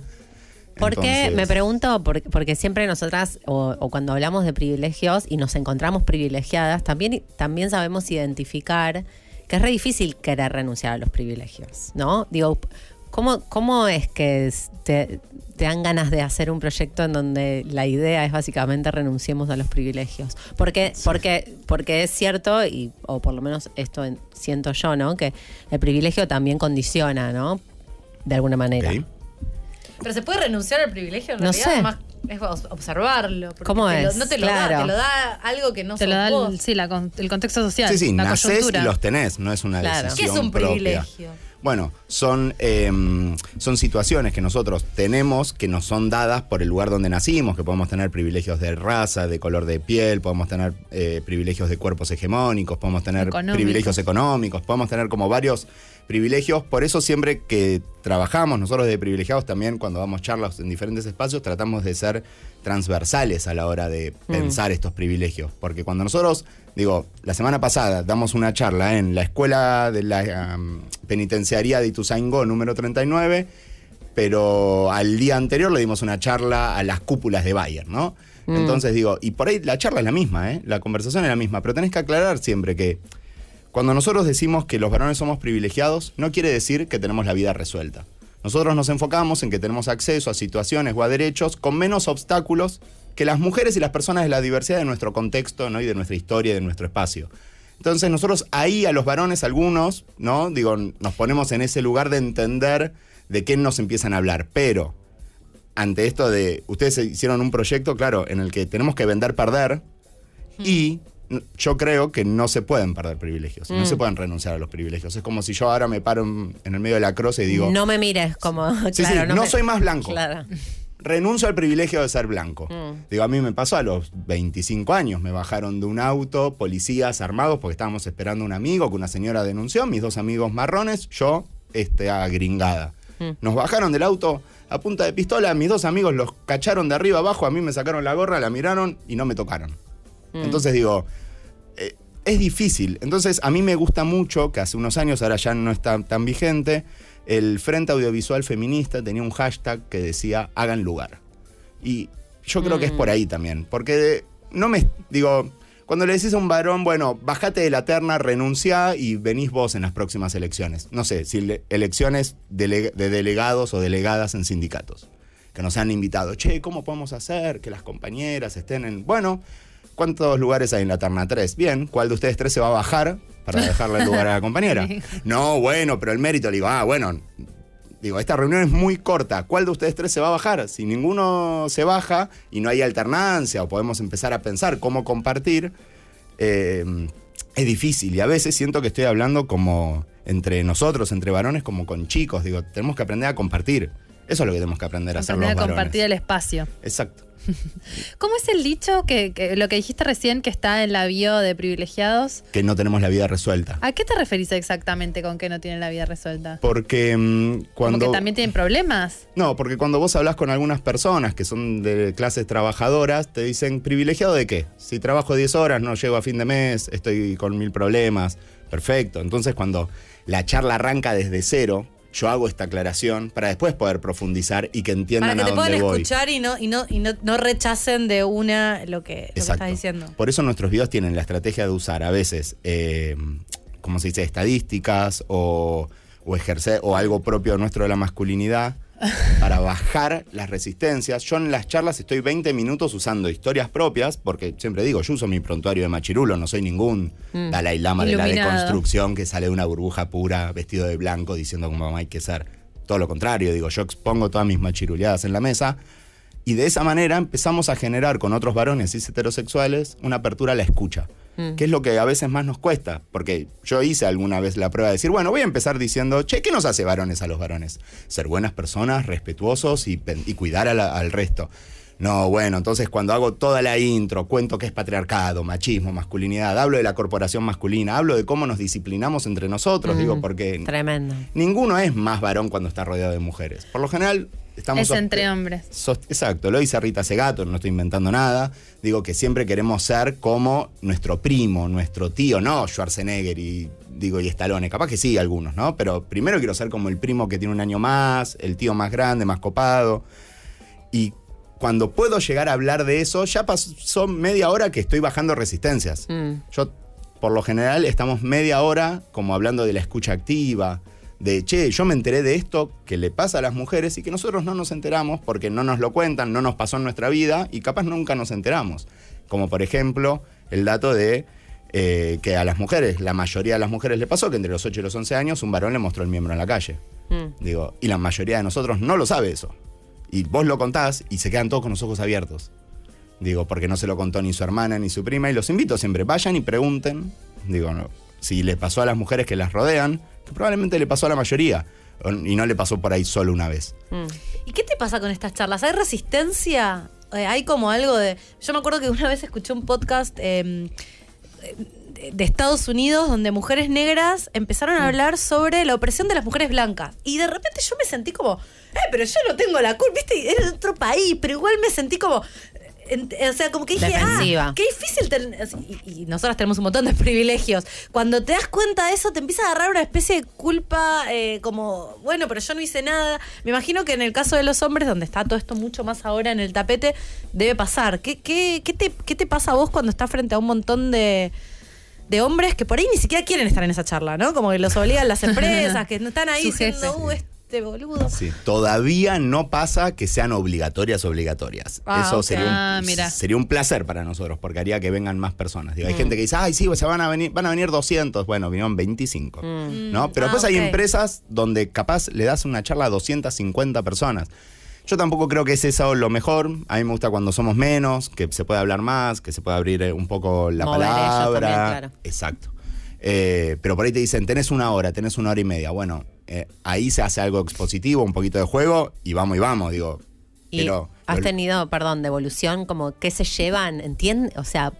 ¿Por qué? Entonces- Me pregunto, por- porque siempre nosotras, o, o cuando hablamos de privilegios y nos encontramos privilegiadas, también, también sabemos identificar que es re difícil querer renunciar a los privilegios, ¿no? Digo, ¿cómo, cómo es que te, te dan ganas de hacer un proyecto en donde la idea es básicamente renunciemos a los privilegios? Porque, porque, porque es cierto, y, o por lo menos esto en- siento yo, ¿no? Que el privilegio también condiciona, ¿no? De alguna manera. Ok. Pero se puede renunciar al privilegio en No realidad, sé. más es ob- observarlo. ¿Cómo te lo- es? no te lo Claro. da, te lo da algo que no Te sos lo da vos. el, sí, la con- el contexto social. Sí, sí, la nacés coyuntura. y los tenés, no es una Claro. ¿Qué decisión es un propia. privilegio? Bueno, son, eh, son situaciones que nosotros tenemos que nos son dadas por el lugar donde nacimos, que podemos tener privilegios de raza, de color de piel, podemos tener eh, privilegios de cuerpos hegemónicos, podemos tener Económicos. privilegios económicos, podemos tener como varios privilegios. Por eso siempre que trabajamos nosotros de privilegiados también cuando damos charlas en diferentes espacios tratamos de ser transversales a la hora de pensar estos privilegios. Porque cuando nosotros, digo, la semana pasada damos una charla en la escuela de la um, penitenciaría de Ituzaingó número 39, pero al día anterior le dimos una charla a las cúpulas de Bayer, ¿no? Entonces digo, y por ahí la charla es la misma, ¿eh? La conversación es la misma, pero tenés que aclarar siempre que cuando nosotros decimos que los varones somos privilegiados, no quiere decir que tenemos la vida resuelta. Nosotros nos enfocamos en que tenemos acceso a situaciones o a derechos con menos obstáculos que las mujeres y las personas de la diversidad de nuestro contexto ¿no? y de nuestra historia y de nuestro espacio. Entonces nosotros ahí a los varones, algunos, ¿no? Digo, nos ponemos en ese lugar de entender de qué nos empiezan a hablar. Pero ante esto de, ustedes hicieron un proyecto, claro, en el que tenemos que vender, perder, y n- yo creo que no se pueden perder privilegios, no se pueden renunciar a los privilegios. Es como si yo ahora me paro en, en el medio de la cruz y digo, no me mires como. Sí, claro, sí, no me- soy más blanco. Claro. Renuncio al privilegio de ser blanco. Mm. Digo, a mí me pasó a los 25 años, me bajaron de un auto, policías armados, porque estábamos esperando a un amigo que una señora denunció, mis dos amigos marrones, yo, este, gringada. Mm. Nos bajaron del auto a punta de pistola, mis dos amigos los cacharon de arriba abajo, a mí me sacaron la gorra, la miraron y no me tocaron. Mm. Entonces digo, eh, es difícil. Entonces a mí me gusta mucho, que hace unos años ahora ya no está tan vigente, el Frente Audiovisual Feminista tenía un hashtag que decía hagan lugar. Y yo creo que es por ahí también, porque no me, digo, cuando le decís a un varón, bueno, bajate de la terna, renuncia y venís vos en las próximas elecciones. No sé, si le- elecciones dele- de delegados o delegadas en sindicatos, que nos han invitado, che, ¿cómo podemos hacer que las compañeras estén en... Bueno, ¿cuántos lugares hay en la terna? Tres. Bien, ¿cuál de ustedes tres se va a bajar para dejarle el lugar a la compañera? No, bueno, pero el mérito, le digo, ah, bueno, digo, esta reunión es muy corta. ¿Cuál de ustedes tres se va a bajar? Si ninguno se baja y no hay alternancia o podemos empezar a pensar cómo compartir, eh, es difícil. Y a veces siento que estoy hablando como entre nosotros, entre varones, como con chicos. Digo, tenemos que aprender a compartir. Eso es lo que tenemos que aprender a hacer los Aprender a varones. compartir el espacio. Exacto. ¿Cómo es el dicho que, que lo que dijiste recién que está en la bio de privilegiados? Que no tenemos la vida resuelta. ¿A qué te referís exactamente con que no tienen la vida resuelta? Porque mm, cuando... ¿Como que también tienen problemas? No, porque cuando vos hablas con algunas personas que son de clases trabajadoras, te dicen, ¿privilegiado de qué? Si trabajo 10 horas, no llego a fin de mes, estoy con mil problemas. Perfecto. Entonces, cuando la charla arranca desde cero, yo hago esta aclaración para después poder profundizar y que entiendan Para que a te puedan dónde voy. escuchar y no, y no, y no, no rechacen de una lo que, lo que estás diciendo. Por eso nuestros videos tienen la estrategia de usar a veces, eh, como se dice, estadísticas o, o ejercer o algo propio nuestro de la masculinidad para bajar las resistencias. Yo en las charlas estoy 20 minutos usando historias propias, porque siempre digo, yo uso mi prontuario de machirulo, no soy ningún Dalai Lama de la deconstrucción que sale de una burbuja pura, vestido de blanco, diciendo cómo hay que ser. Todo lo contrario, digo, yo expongo todas mis machiruleadas en la mesa. Y de esa manera empezamos a generar con otros varones cis heterosexuales una apertura a la escucha, que es lo que a veces más nos cuesta, porque yo hice alguna vez la prueba de decir, bueno, voy a empezar diciendo, che, ¿qué nos hace varones a los varones? Ser buenas personas, respetuosos y, cuidar la- al resto. No, bueno, entonces cuando hago toda la intro, cuento que es patriarcado, machismo, masculinidad, hablo de la corporación masculina, hablo de cómo nos disciplinamos entre nosotros, digo, porque Tremendo. ninguno es más varón cuando está rodeado de mujeres. Por lo general, estamos... Es entre hombres. Exacto, lo dice Rita Segato, no estoy inventando nada. Digo que siempre queremos ser como nuestro primo, nuestro tío, no Schwarzenegger y digo y Stallone. Capaz que sí, algunos, ¿no? Pero primero quiero ser como el primo que tiene un año más, el tío más grande, más copado. Y cuando puedo llegar a hablar de eso, ya pasó media hora que estoy bajando resistencias. Mm. Yo, por lo general, estamos media hora como hablando de la escucha activa, de, che, yo me enteré de esto que le pasa a las mujeres y que nosotros no nos enteramos porque no nos lo cuentan, no nos pasó en nuestra vida y capaz nunca nos enteramos. Como por ejemplo el dato de eh, que a las mujeres, la mayoría de las mujeres le pasó que entre los 8 y los 11 años un varón le mostró el miembro en la calle. Mm. Digo, y la mayoría de nosotros no lo sabe eso. Y vos lo contás y se quedan todos con los ojos abiertos. Digo, porque no se lo contó ni su hermana ni su prima. Y los invito siempre, vayan y pregunten. Digo, no, si le pasó a las mujeres que las rodean, que probablemente le pasó a la mayoría. Y no le pasó por ahí solo una vez. Mm. ¿Y qué te pasa con estas charlas? ¿Hay resistencia? Eh, ¿Hay como algo de...? Yo me acuerdo que una vez escuché un podcast eh, de- de Estados Unidos donde mujeres negras empezaron a hablar sobre la opresión de las mujeres blancas. Y de repente yo me sentí como, eh, pero yo no tengo la culpa, viste, era de otro país, pero igual me sentí como... en- o sea, como que dije, Defensiva. ah, qué difícil tener... Y, y nosotras tenemos un montón de privilegios. Cuando te das cuenta de eso, te empieza a agarrar una especie de culpa, eh, como, bueno, pero yo no hice nada. Me imagino que en el caso de los hombres, donde está todo esto mucho más ahora en el tapete, debe pasar. ¿Qué, qué, qué, te, qué te pasa a vos cuando estás frente a un montón de, de hombres que por ahí ni siquiera quieren estar en esa charla, ¿no? Como que los obligan las empresas, que no están ahí diciendo, uh, este boludo. Sí, todavía no pasa que sean obligatorias obligatorias. Ah, Eso sería, un, Ah, mira. sería un placer para nosotros, porque haría que vengan más personas. Digo, hay Mm. gente que dice, ay, sí, se van a venir, van a venir 200. Bueno, vinieron 25. ¿no? Pero Ah, después hay empresas donde capaz le das una charla a 250 personas. Yo tampoco creo que es eso lo mejor. A mí me gusta cuando somos menos, que se puede hablar más, que se puede abrir eh, un poco la Mover ellos palabra. también, claro. Exacto. Eh, pero por ahí te dicen, tenés una hora, tenés una hora y media. Bueno, eh, ahí se hace algo expositivo, un poquito de juego y vamos y vamos, digo. Y pero has lo- tenido, perdón, devolución, como qué se llevan, ¿entiendes? O sea,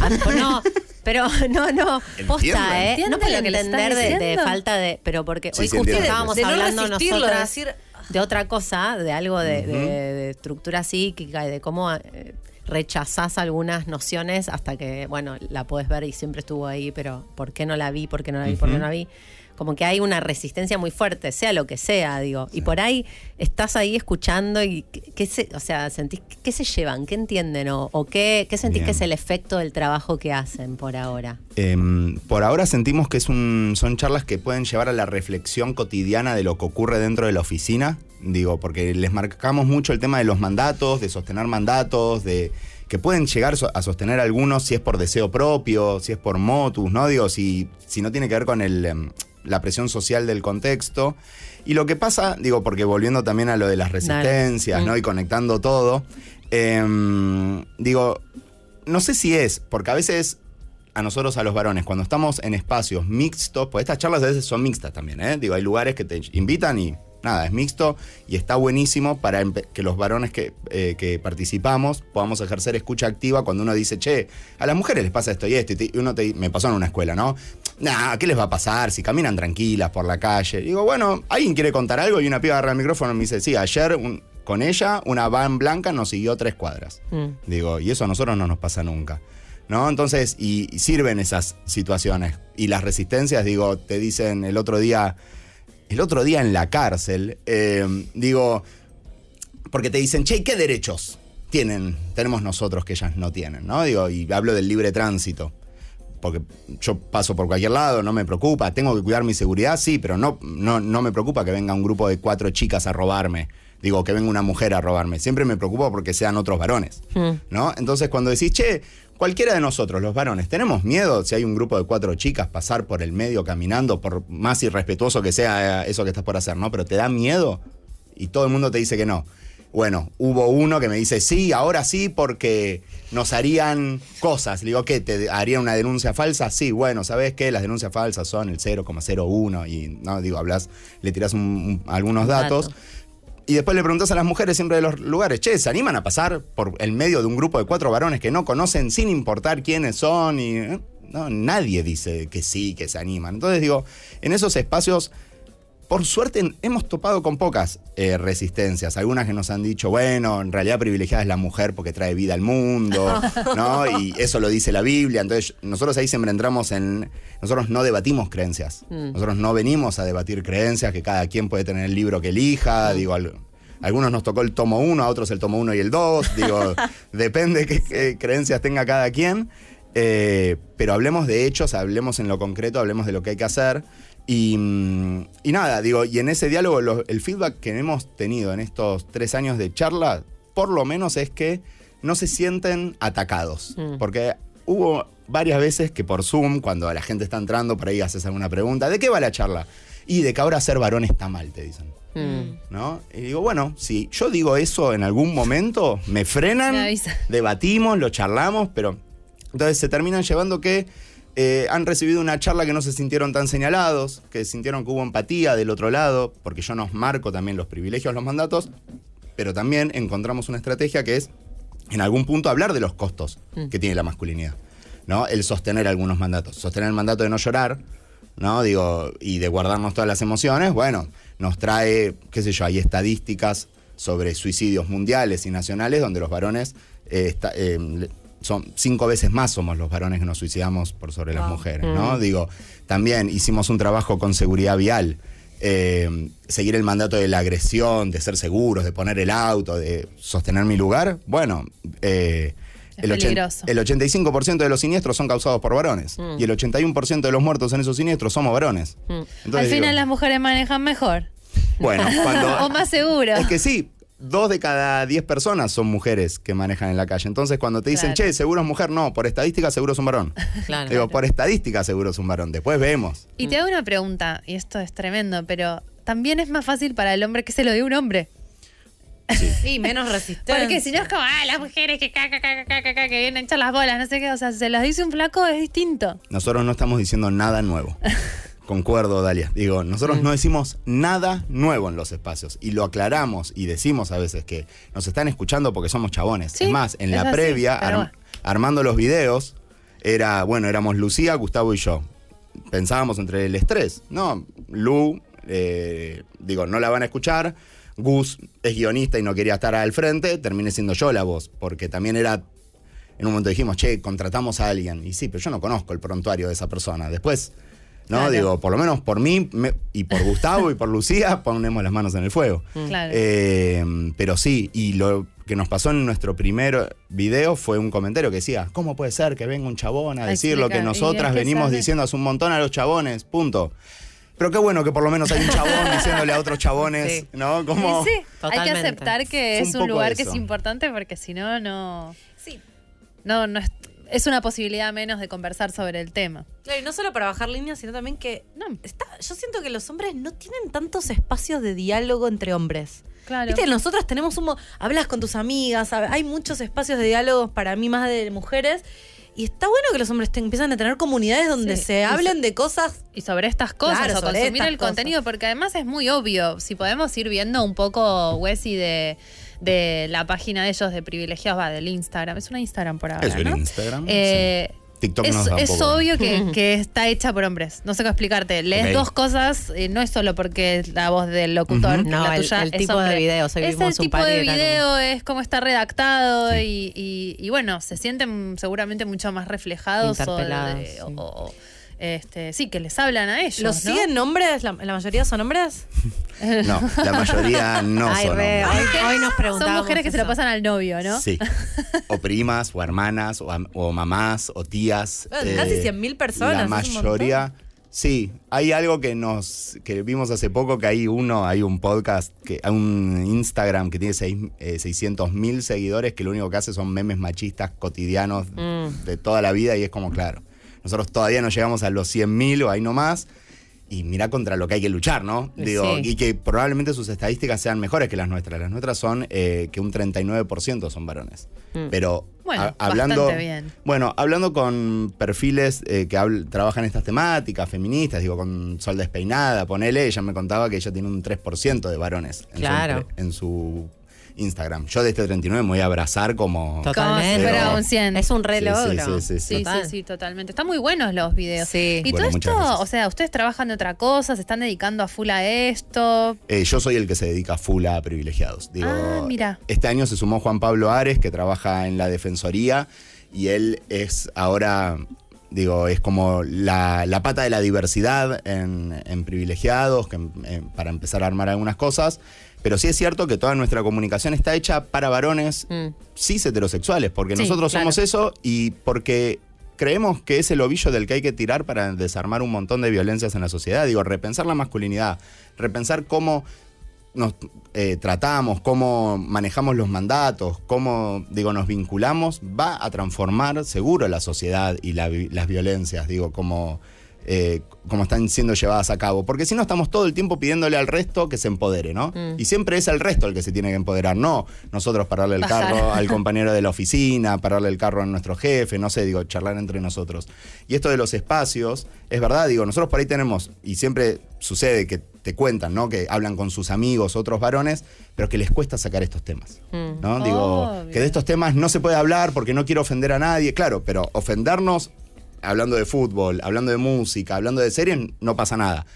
ah, no, pero no, no, posta, ¿eh? ¿Entienden No por lo que entender de, de falta de, pero porque Sí, hoy sí, justo entiendo. estábamos De no hablando de nosotras decir, de otra cosa, de algo de, de- Ujú. de estructura psíquica y de cómo eh, rechazás algunas nociones hasta que, bueno, la podés ver y siempre estuvo ahí, pero ¿por qué no la vi? ¿Por qué no la vi? ¿Por qué no la vi? Como que hay una resistencia muy fuerte, sea lo que sea, digo. Y por ahí estás ahí escuchando y qué, se, o sea, sentís, ¿qué se llevan? ¿Qué entienden? ¿O, o qué, qué sentís Bien. que es el efecto del trabajo que hacen por ahora? Em, por ahora sentimos que es un, son charlas que pueden llevar a la reflexión cotidiana de lo que ocurre dentro de la oficina. Digo, porque les marcamos mucho el tema de los mandatos, de sostener mandatos, de que pueden llegar a sostener algunos si es por deseo propio, si es por motus, ¿no? Digo, si, si no tiene que ver con el, em, la presión social del contexto. Y lo que pasa, digo, porque volviendo también a lo de las resistencias, Mm. ¿no? Y conectando todo, em, digo, no sé si es, porque a veces a nosotros, a los varones, cuando estamos en espacios mixtos, pues estas charlas a veces son mixtas también, ¿eh? Digo, hay lugares que te invitan y nada, es mixto y está buenísimo para que los varones que, eh, que participamos podamos ejercer escucha activa cuando uno dice, che, a las mujeres les pasa esto y esto, y te- y uno te, me pasó en una escuela, ¿no? Nah, ¿qué les va a pasar si caminan tranquilas por la calle? Digo, bueno, ¿alguien quiere contar algo? Y una piba agarra el micrófono y me dice, sí, ayer un- con ella una van blanca nos siguió tres cuadras. Mm. Digo, y eso a nosotros no nos pasa nunca. ¿No? Entonces, y, y sirven esas situaciones. Y las resistencias, digo, te dicen el otro día, el otro día en la cárcel, eh, digo, porque te dicen, che, ¿qué derechos tienen, tenemos nosotros que ellas no tienen? ¿No? Digo, y hablo del libre tránsito. Porque yo paso por cualquier lado, no me preocupa. Tengo que cuidar mi seguridad, sí, pero no, no, no me preocupa que venga un grupo de cuatro chicas a robarme. Digo, que venga una mujer a robarme. Siempre me preocupa porque sean otros varones. ¿No? Entonces, cuando decís, che, cualquiera de nosotros, los varones, ¿tenemos miedo si hay un grupo de cuatro chicas pasar por el medio caminando, por más irrespetuoso que sea eso que estás por hacer, ¿no? Pero te da miedo y todo el mundo te dice que no. Bueno, hubo uno que me dice, sí, ahora sí, porque nos harían cosas. Le digo, ¿qué? ¿Te harían una denuncia falsa? Sí, bueno, ¿sabes qué? Las denuncias falsas son el 0,01 y, no, digo, hablas, le tirás un- un- algunos datos. Dato. Y después le preguntás a las mujeres siempre de los lugares, che, ¿se animan a pasar por el medio de un grupo de cuatro varones que no conocen sin importar quiénes son? Y, ¿eh? no, nadie dice que sí, que se animan. Entonces digo, en esos espacios, por suerte hemos topado con pocas eh, resistencias. Algunas que nos han dicho, bueno, en realidad privilegiada es la mujer porque trae vida al mundo, ¿no? Y eso lo dice la Biblia. Entonces nosotros ahí siempre entramos en... Nosotros no debatimos creencias. Nosotros no venimos a debatir creencias, que cada quien puede tener el libro que elija. Digo, al- a algunos nos tocó el tomo 1, a otros el tomo 1 y el 2. Digo, depende qué, qué creencias tenga cada quien. Eh, pero hablemos de hechos, hablemos en lo concreto, hablemos de lo que hay que hacer. Y, mm, y nada, digo, y en ese diálogo, lo- el feedback que hemos tenido en estos tres años de charla, por lo menos es que no se sienten atacados. Porque hubo varias veces que por Zoom, cuando la gente está entrando, por ahí haces alguna pregunta, ¿de qué va la charla? Y de que ahora ser varón está mal, te dicen. Mm. ¿No? Y digo, bueno, si yo digo eso en algún momento, me frenan, Me debatimos, lo charlamos, pero entonces se terminan llevando que eh, han recibido una charla que no se sintieron tan señalados, que sintieron que hubo empatía del otro lado, porque yo nos marco también los privilegios, los mandatos, pero también encontramos una estrategia que es, en algún punto, hablar de los costos que tiene la masculinidad. ¿no? El sostener algunos mandatos. Sostener el mandato de no llorar, ¿no? Digo, y de guardarnos todas las emociones, bueno, nos trae, qué sé yo, hay estadísticas sobre suicidios mundiales y nacionales donde los varones eh, está- eh, son cinco veces más somos los varones que nos suicidamos por sobre las mujeres, ¿no? Digo, también hicimos un trabajo con seguridad vial. eh, seguir el mandato de la agresión, de ser seguros, de poner el auto, de sostener mi lugar, bueno, eh, el, el 85% de los siniestros son causados por varones y el 81% de los muertos en esos siniestros somos varones. Entonces Al digo, final las mujeres manejan mejor. bueno, cuando o más seguro. es que sí, dos de cada diez personas son mujeres que manejan en la calle. Entonces, cuando te dicen, Claro. che, seguro es mujer, no, por estadística seguro es un varón. Claro. Digo, por estadística seguro es un varón. Después vemos. Y te hago una pregunta, y esto es tremendo, pero también es más fácil para el hombre que se lo dé un hombre. Sí, menos resistencia. Porque si no es como, ah, las mujeres que caca, caca, caca, caca, que vienen a echar las bolas, no sé qué. O sea, si se las dice un flaco es distinto. Nosotros no estamos diciendo nada nuevo. Concuerdo, Dalia. Digo, nosotros no decimos nada nuevo en los espacios. Y lo aclaramos y decimos a veces que nos están escuchando porque somos chabones. Sí, es más, en es la así, previa, armando los videos, era, bueno, éramos Lucía, Gustavo y yo. Pensábamos entre el estrés. No, Lu, eh, digo, no la van a escuchar. Gus es guionista y no quería estar al frente. Terminé siendo yo la voz, porque también era en un momento dijimos, che, contratamos a alguien. Y sí, pero yo no conozco el prontuario de esa persona. Después, ¿no? Claro. Digo, por lo menos por mí me- y por Gustavo y por Lucía, ponemos las manos en el fuego. Claro. Eh, pero sí, y lo que nos pasó en nuestro primer video fue un comentario que decía, ¿cómo puede ser que venga un chabón a A decir lo que nosotras es que venimos sabe. diciendo hace un montón a los chabones? Punto. Pero qué bueno que por lo menos hay un chabón diciéndole a otros chabones, Sí. ¿no? Como... Sí, hay que aceptar que es un lugar que es importante porque si no, no. Sí. No, no es, una posibilidad menos de conversar sobre el tema. Claro, y no solo para bajar líneas, sino también que No. está, yo siento que los hombres no tienen tantos espacios de diálogo entre hombres. Claro. Viste, nosotras tenemos un... Hablas con tus amigas, hay muchos espacios de diálogos para mí más de mujeres. Y está bueno que los hombres te- empiezan a tener comunidades donde Sí. se hablen de cosas. Y sobre estas cosas, Claro, o consumir el cosas. contenido, porque además es muy obvio. Si podemos ir viendo un poco, Wesy, de, de la página de ellos de privilegiados, va, del Instagram. Es una Instagram por ahora. Es un ¿no? Instagram. Eh, sí. TikTok es, nos da un es poco. obvio que, que está hecha por hombres. No sé cómo explicarte. Lees dos cosas, eh, no es solo porque es la voz del locutor. Ujú. que No, la el- tuya el es tipo de video, hoy Es vimos el tipo de como- video, es cómo está redactado Sí. y, y- y bueno, se sienten seguramente mucho más reflejados o, Interpelados, de- sí. o- o- este, sí, que les hablan a ellos. ¿Los ¿no? siguen hombres? ¿La, la mayoría son hombres? No, la mayoría no Ay, son re, hombres. hoy, hoy nos Son preguntábamos mujeres que se lo pasan al novio, ¿no? Sí. O primas, o hermanas, o, am- o mamás, o tías. Bueno, casi 100.000 personas, La mayoría. Sí, hay algo que nos que vimos hace poco que hay uno, hay un podcast, que hay un Instagram que tiene seis, eh, 600 mil seguidores que lo único que hace son memes machistas cotidianos Mm. de toda la vida y es como claro. Nosotros todavía no llegamos a los 100 mil o ahí nomás. Y mira contra lo que hay que luchar, ¿no? Digo, Sí. y que probablemente sus estadísticas sean mejores que las nuestras. Las nuestras son eh, que un 39% son varones. Mm. Pero Bueno, a- hablando, bien. bueno, hablando con perfiles eh, que habl- trabajan estas temáticas feministas, digo, con Sol Despeinada, ponele, ella me contaba que ella tiene un 3% de varones en, Claro. su, en su Instagram. Yo de este 39 me voy a abrazar como... Totalmente. Como si fuera Pero- un 100. Es un re Sí, sí, sí, sí, sí. Sí, Total. sí, sí, totalmente. Están muy buenos los videos. Sí. Y Bueno, todo esto, gracias. o sea, ustedes trabajan de otra cosa, se están dedicando a full a esto. Eh, yo soy el que se dedica full a privilegiados. Digo, Ah, mira. Este año se sumó Juan Pablo Ares, que trabaja en la Defensoría, y él es ahora, digo, es como la, la pata de la diversidad en, en privilegiados, que, eh, para empezar a armar algunas cosas. Pero sí es cierto que toda nuestra comunicación está hecha para varones Mm. cis heterosexuales, porque Sí, nosotros claro. somos eso y porque creemos que es el ovillo del que hay que tirar para desarmar un montón de violencias en la sociedad. Digo, repensar la masculinidad, repensar cómo nos eh, tratamos, cómo manejamos los mandatos, cómo digo, nos vinculamos, va a transformar seguro la sociedad y la las violencias, digo, como, eh, como están siendo llevadas a cabo. Porque si no, estamos todo el tiempo pidiéndole al resto que se empodere, ¿no? Mm. Y siempre es el resto el que se tiene que empoderar, no nosotros pararle el Bajar. carro al compañero de la oficina, pararle el carro a nuestro jefe, no sé, digo, charlar entre nosotros. Y esto de los espacios, es verdad, digo, nosotros por ahí tenemos, y siempre sucede que te cuentan, ¿no? Que hablan con sus amigos, otros varones, pero que les cuesta sacar estos temas. Mm. ¿no? Digo, Obvio. que de estos temas no se puede hablar porque no quiero ofender a nadie, claro, pero ofendernos hablando de fútbol, hablando de música, hablando de series, no pasa nada.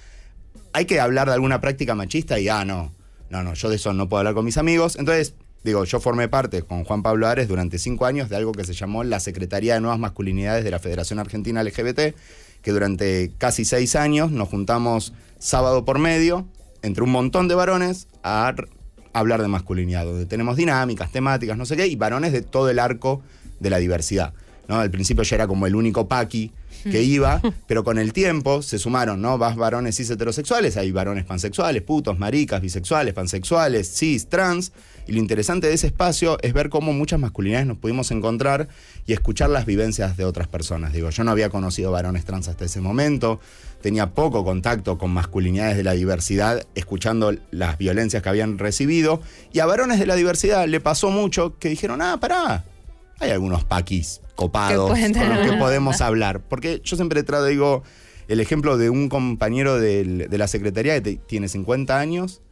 Hay que hablar de alguna práctica machista y, ah, no, no, no, yo de eso no puedo hablar con mis amigos. Entonces, digo, yo formé parte con Juan Pablo Ares durante cinco años de algo que se llamó la Secretaría de Nuevas Masculinidades de la Federación Argentina LGBT, que durante casi seis años nos juntamos sábado por medio, entre un montón de varones, a hablar de masculinidad, donde tenemos dinámicas, temáticas, no sé qué, y varones de todo el arco de la diversidad. ¿No? Al principio ya era como el único paqui que iba, pero con el tiempo se sumaron, ¿no? Vas varones cis heterosexuales, hay varones pansexuales, putos, maricas, bisexuales, pansexuales, cis, trans. Y lo interesante de ese espacio es ver cómo muchas masculinidades nos pudimos encontrar y escuchar las vivencias de otras personas. Digo, yo no había conocido varones trans hasta ese momento, tenía poco contacto con masculinidades de la diversidad, escuchando las violencias que habían recibido. Y a varones de la diversidad le pasó mucho que dijeron, ah, pará, hay algunos paquis copados con los que podemos hablar. Porque yo siempre trato, digo, el ejemplo de un compañero del- de la secretaría que te- tiene 50 años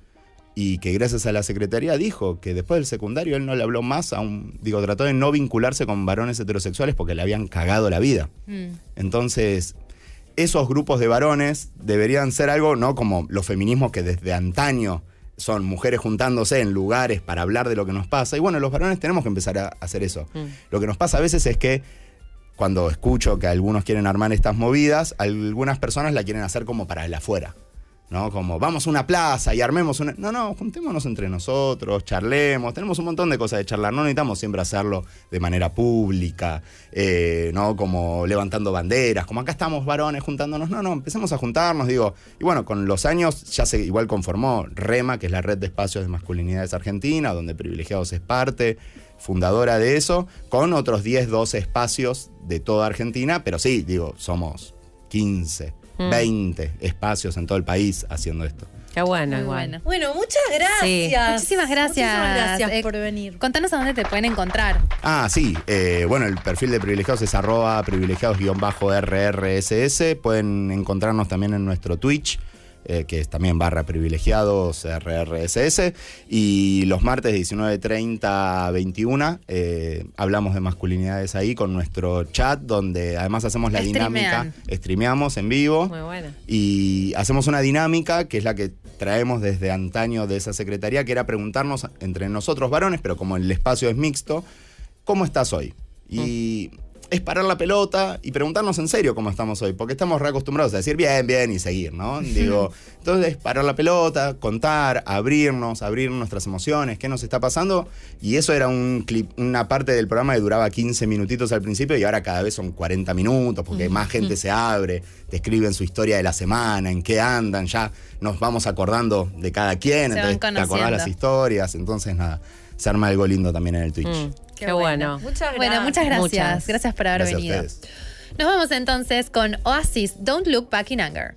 y que gracias a la secretaría dijo que después del secundario él no le habló más a un. Digo, trató de no vincularse con varones heterosexuales porque le habían cagado la vida. Mm. Entonces, esos grupos de varones deberían ser algo, ¿no? Como los feminismos que desde antaño son mujeres juntándose en lugares para hablar de lo que nos pasa. Y bueno, los varones tenemos que empezar a hacer eso. Mm. Lo que nos pasa a veces es que cuando escucho que algunos quieren armar estas movidas, algunas personas la quieren hacer como para el afuera. ¿No? Como vamos a una plaza y armemos una. No, no, juntémonos entre nosotros, charlemos. Tenemos un montón de cosas de charlar. No necesitamos siempre hacerlo de manera pública, eh, ¿no? Como levantando banderas, como acá estamos varones juntándonos. No, no, empecemos a juntarnos, digo. Y bueno, con los años ya se igual conformó REMA, que es la red de espacios de masculinidades argentina, donde Privilegiados es parte, fundadora de eso, con otros 10, 12 espacios de toda Argentina, pero sí, digo, somos 15, Mm. 20 espacios en todo el país haciendo esto. Qué bueno, Muy igual. bueno. Bueno, muchas gracias. Muchísimas gracias. Muchísimas gracias Eh, por venir. Contanos a dónde te pueden encontrar. Ah, sí. eh, bueno, el perfil de privilegiados es arroba privilegiados-rrss. Pueden encontrarnos también en nuestro Twitch, eh, que es también barra privilegiados rrss. Y los martes de 19.30 a 21 eh, hablamos de masculinidades ahí con nuestro chat, donde además hacemos la Streamean. dinámica. Streameamos en vivo. Muy bueno. Y hacemos una dinámica que es la que traemos desde antaño de esa secretaría, que era preguntarnos entre nosotros varones, pero como el espacio es mixto, ¿cómo estás hoy? Y es parar la pelota y preguntarnos en serio cómo estamos hoy, porque estamos reacostumbrados a decir bien, bien y seguir, ¿no? Digo, entonces es parar la pelota, contar, abrirnos, abrir nuestras emociones, qué nos está pasando. Y eso era un clip, una parte del programa que duraba 15 minutitos al principio y ahora cada vez son 40 minutos, porque más gente se abre, te escriben su historia de la semana, en qué andan, ya nos vamos acordando de cada quien, Se entonces te acordás las historias, entonces nada, se arma algo lindo también en el Twitch. Mm, Qué qué, bueno. Muchas gracias. Bueno, muchas gracias. Muchas. Gracias por haber Gracias venido. Nos vamos entonces con Oasis, Don't Look Back in Anger.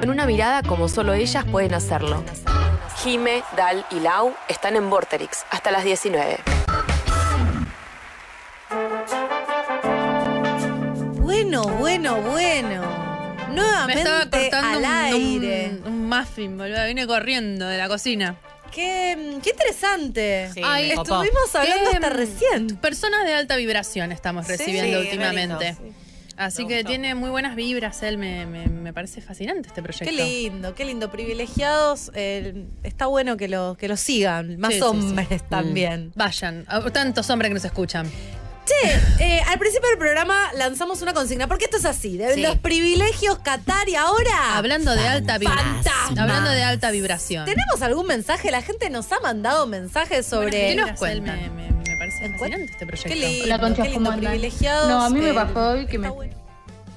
Con una mirada como solo ellas pueden hacerlo. Jime, Dal y Lau están en Vorterix hasta las 19. Bueno, bueno, bueno. Me estaba Nuevamente cortando al un, aire. un, un muffin, boludo. Vine corriendo de la cocina. Qué, qué interesante. Sí, Ay. Estuvimos hablando Qué, hasta mm, recién. Personas de alta vibración estamos recibiendo Sí, últimamente. Así Me que gustó. tiene muy buenas vibras. Él me, me- me parece fascinante este proyecto. Qué lindo, qué lindo. Privilegiados, eh, está bueno que lo, que lo sigan. Más Sí, sí, sí. hombres también. Vayan. Tantos hombres que nos escuchan. Che, eh, al principio del programa lanzamos una consigna, porque esto es así, de Sí. los privilegios Qatar y ahora. Hablando de alta vibración. Hablando de alta vibración. ¿Tenemos algún mensaje? La gente nos ha mandado mensajes sobre. ¿Qué nos cuentan? Me, me- me parece ¿En fascinante este proyecto. Qué lindo, Hola, conchas, qué lindo, ¿cómo andan? privilegiados. No, a mí me pasó hoy que me- está bueno.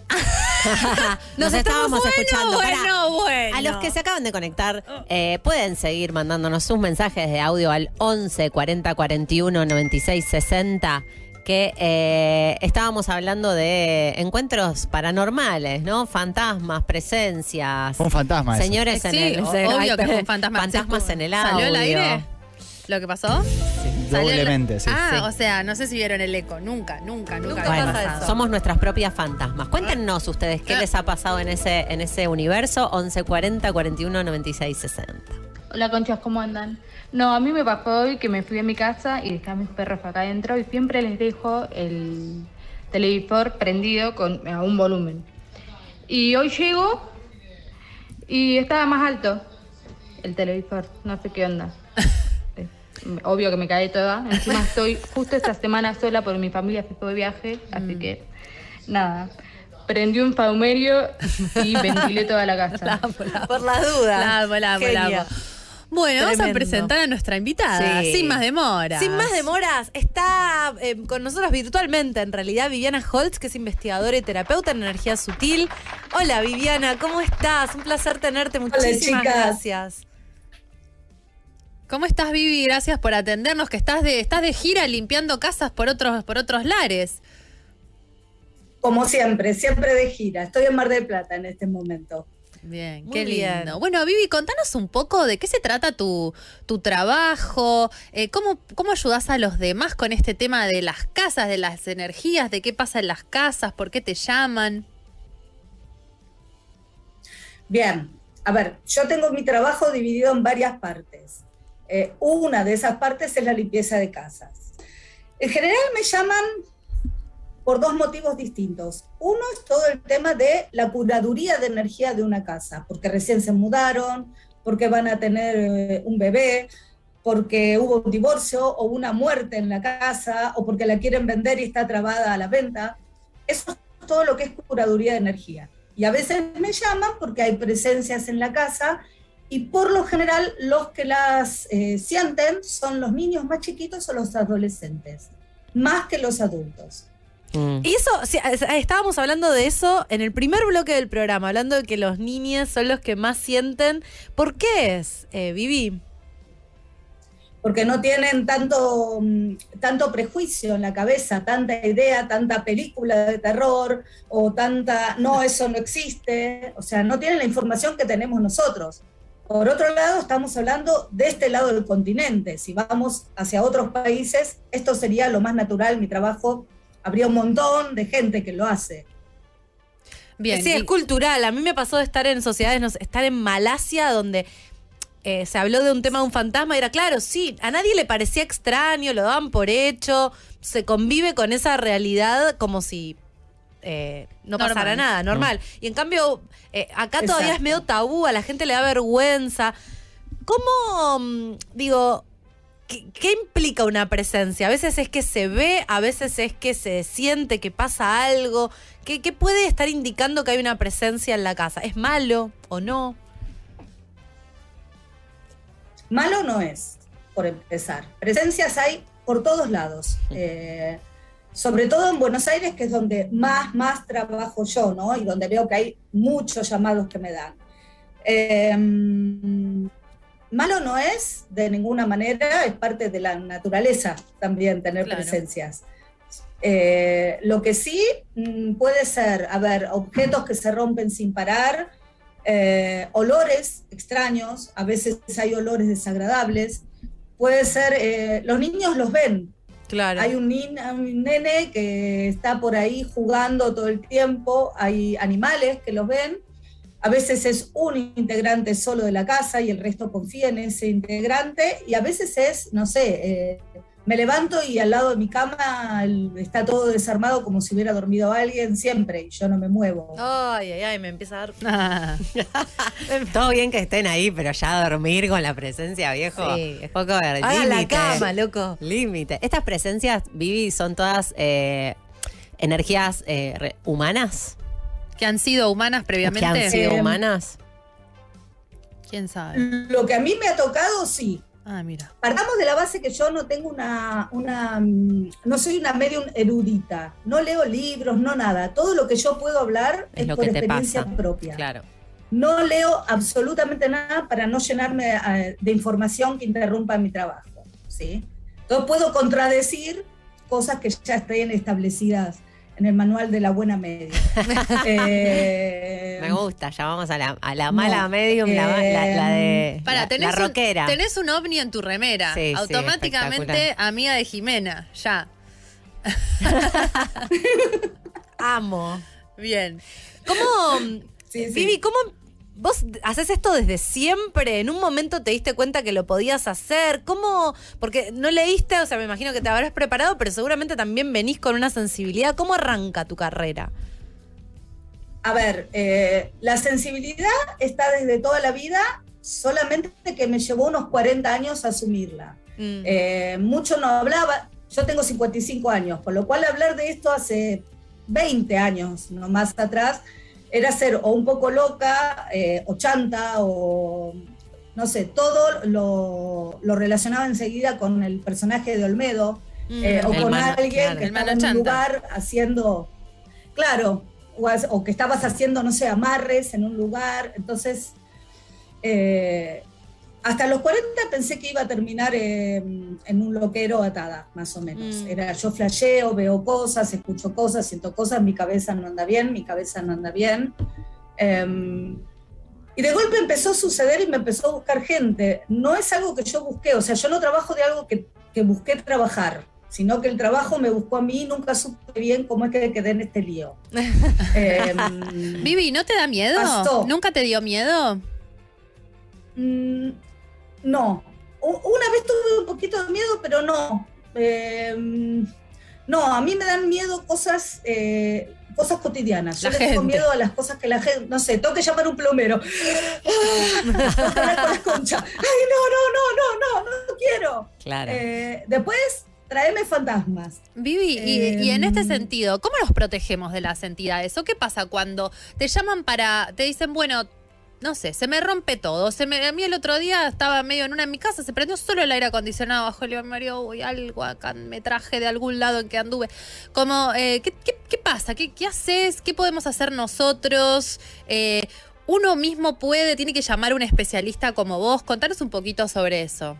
Nos estábamos escuchando. Pará. Bueno, bueno. A los que se acaban de conectar, eh, pueden seguir mandándonos sus mensajes de audio al 11 40 41 96 60. Que eh, estábamos hablando de encuentros paranormales, ¿no? Fantasmas, presencias. Fue un fantasma eso. Señores en Sí, el. obvio que fue un fantasma. Fantasmas en el audio. ¿Salió al aire? ¿Lo que pasó? ¿Salió el- Doblemente, sí. Ah, Sí. o sea, no sé si vieron el eco. Nunca, nunca, nunca. Nunca pasa eso. Somos nuestras propias fantasmas. Cuéntenos ustedes qué Ah. les ha pasado en ese, en ese universo. 11 40 41 96 60. Hola conchas, ¿cómo andan? No, a mí me pasó hoy que me fui a mi casa y dejé a mis perros acá adentro y siempre les dejo el televisor prendido con, a un volumen. Y hoy llego y estaba más alto el televisor, no sé qué onda. Eh, Obvio que me caí toda. Encima estoy justo esta semana sola porque mi familia se fue de viaje, así que nada. Prendí un saumerio y ventilé toda la casa. Por las dudas. La amo, la amo, la amo. Bueno, vamos a presentar a nuestra invitada, Sí. sin más demora. Sin más demoras, está eh, con nosotros virtualmente, en realidad, Viviana Holtz, que es investigadora y terapeuta en energía sutil. Hola, Viviana, ¿cómo estás? Un placer tenerte. Muchísimas chicas. gracias. ¿Cómo estás, Vivi? Gracias por atendernos, que estás de, estás de gira limpiando casas por otros, por otros lares. Como siempre, siempre de gira. Estoy en Mar del Plata en este momento. Bien, Muy qué bien. lindo. Bueno, Vivi, contanos un poco de qué se trata tu, tu trabajo, eh, cómo, cómo ayudas a los demás con este tema de las casas, de las energías, de qué pasa en las casas, por qué te llaman. Bien, a ver, yo tengo mi trabajo dividido en varias partes. Eh, una de esas partes es la limpieza de casas. En general me llaman por dos motivos distintos. Uno es todo el tema de la curaduría de energía de una casa, porque recién se mudaron, porque van a tener eh, un bebé, porque hubo un divorcio o una muerte en la casa, o porque la quieren vender y está trabada a la venta. Eso es todo lo que es curaduría de energía. Y a veces me llaman porque hay presencias en la casa y por lo general los que las eh, sienten son los niños más chiquitos o los adolescentes, más que los adultos. Mm. Y eso, sí, es- estábamos hablando de eso en el primer bloque del programa, hablando de que los niños son los que más sienten. ¿Por qué es, eh, Vivi? porque no tienen tanto, mm, tanto prejuicio en la cabeza, tanta idea, tanta película de terror o tanta, no, eso no existe, o sea, no tienen la información que tenemos nosotros. Por otro lado, estamos hablando de este lado del continente. Si vamos hacia otros países, esto sería lo más natural. Mi trabajo, habría un montón de gente que lo hace. Bien, sí, es cultural. A mí me pasó de estar en sociedades, no sé, estar en Malasia, donde eh, se habló de un tema de un fantasma, y era claro, sí, a nadie le parecía extraño, lo daban por hecho, se convive con esa realidad como si eh, no pasara nada, normal. Y en cambio, eh, acá todavía es medio tabú, a la gente le da vergüenza. ¿Cómo, mm, digo, ¿qué, implica una presencia? A veces es que se ve, a veces es que se siente que pasa algo. ¿Qué, qué puede estar indicando que hay una presencia en la casa? ¿Es malo o no? Malo no es, por empezar. Presencias hay por todos lados. Eh, sobre todo en Buenos Aires, que es donde más, más trabajo yo, ¿no? Y donde veo que hay muchos llamados que me dan. Em, malo no es de ninguna manera, es parte de la naturaleza también tener presencias. Eh, lo que sí mm, puede ser, a ver, objetos que se rompen sin parar, eh, olores extraños, a veces hay olores desagradables, puede ser, eh, los niños los ven, hay un, un, nene que está por ahí jugando todo el tiempo, hay animales que los ven, a veces es un integrante solo de la casa y el resto confía en ese integrante, y a veces es, no sé, eh, me levanto y al lado de mi cama está todo desarmado como si hubiera dormido alguien siempre y yo no me muevo. Ay, ay, ay, me empieza a dar. todo bien que estén ahí, pero ya dormir con la presencia, viejo. Sí. Es poco ver. la cama, loco. Límite. Estas presencias, Vivi, son todas eh, energías eh, humanas. Que han sido humanas previamente. Que han sido humanas. ¿Quién sabe? Lo que a mí me ha tocado, sí. Ah, mira. Partamos de la base que yo no tengo una, una, mm, no soy una medium erudita, no leo libros, no nada. Todo lo que yo puedo hablar es, por experiencia propia. Claro. No leo absolutamente nada para no llenarme eh, de información que interrumpa mi trabajo. ¿sí? Entonces puedo contradecir cosas que ya estén establecidas en el manual de la buena media. Eh, Me gusta, ya vamos a la, mala medium, la, de para, la, rockera. tenés un ovni en tu remera, automáticamente amiga de Jimena, ya. Amo. Bien. ¿Cómo, Vivi, cómo ¿Vos haces esto desde siempre? ¿En un momento te diste cuenta que lo podías hacer? ¿Cómo? Porque no leíste, o sea, me imagino que te habrás preparado, pero seguramente también venís con una sensibilidad. ¿Cómo arranca tu carrera? A ver, eh, la sensibilidad está desde toda la vida, solamente que me llevó unos 40 años asumirla. Mm. Eh, mucho no hablaba, yo tengo 55 años, por lo cual hablar de esto hace 20 años, no más atrás, era ser o un poco loca, eh, o chanta, o no sé, todo lo, lo, relacionaba enseguida con el personaje de Olmedo, mm. eh, o con alguien que estaba en un lugar haciendo, claro, o, que estabas haciendo, no sé, amarres en un lugar. Entonces, eh, hasta los 40 pensé que iba a terminar en un loquero atada, más o menos. Mm. Era yo flasheo, veo cosas, escucho cosas, siento cosas, mi cabeza no anda bien, mi cabeza no anda bien. Em, y de golpe empezó a suceder y me empezó a buscar gente. No es algo que yo busqué, o sea, yo no trabajo de algo que, que busqué trabajar, sino que el trabajo me buscó a mí y nunca supe bien cómo es que quedé en este lío. Em, Vivi, ¿no te da miedo? ¿Nunca te dio miedo? No. Una vez tuve un poquito de miedo, pero no. Em, no, a mí me dan miedo cosas, eh, cosas cotidianas. Yo le tengo miedo a las cosas que la gente, no sé, tengo que llamar a un plomero. ¡Ah! con la concha. Ay, no, no, no, no, no, no quiero. Claro. Eh, después, traeme fantasmas. Vivi, y, en este em, sentido, ¿cómo los protegemos de las entidades? ¿O qué pasa cuando te llaman para, te dicen, bueno, no sé, se me rompe todo. Se me, a mí el otro día estaba medio en una en mi casa, se prendió solo el aire acondicionado bajo el Mario, uy, algo acá me traje de algún lado en que anduve. Como, eh, ¿qué, qué, pasa? ¿Qué, ¿Qué, haces? ¿Qué podemos hacer nosotros? Eh, uno mismo puede, tiene que llamar a un especialista como vos. Contanos un poquito sobre eso.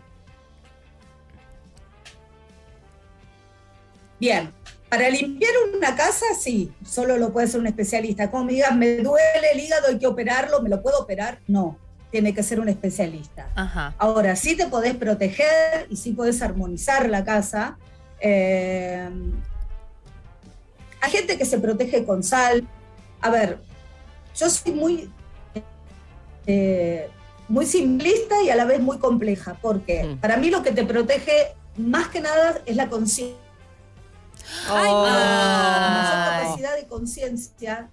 Bien, para limpiar una casa, sí, solo lo puede hacer un especialista. Como me digas, me duele el hígado, hay que operarlo, ¿me lo puedo operar? No. tiene que ser un especialista. Ajá. Ahora, sí te podés proteger y sí podés armonizar la casa. Eh, hay gente que se protege con sal. A ver, yo soy muy, eh, muy simplista y a la vez muy compleja, porque Mm. para mí lo que te protege más que nada es la conciencia. La mayor capacidad de conciencia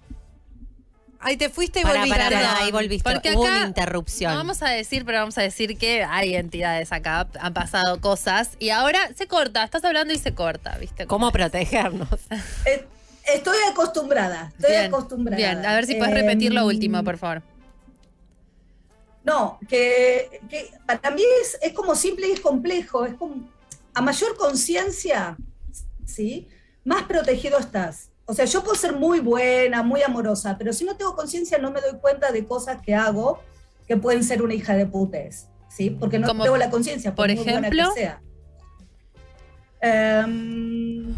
Ahí te fuiste y volviste. pará, Perdón, ahí volviste. porque Hubo acá una interrupción. No vamos a decir, pero vamos a decir que hay entidades acá, han pasado cosas y ahora se corta, estás hablando y se corta, ¿viste? ¿Cómo protegernos? Eh, estoy acostumbrada, estoy Bien, acostumbrada. Bien, a ver si puedes repetir lo Em, último, por favor. No, que, que para mí es, es como simple y es complejo. Es como, a mayor conciencia, ¿sí? Más protegido estás. O sea, yo puedo ser muy buena, muy amorosa, pero si no tengo conciencia no me doy cuenta de cosas que hago que pueden ser una hija de putes, ¿sí? Porque no Como, tengo la conciencia, por muy buena ejemplo? que sea. Em,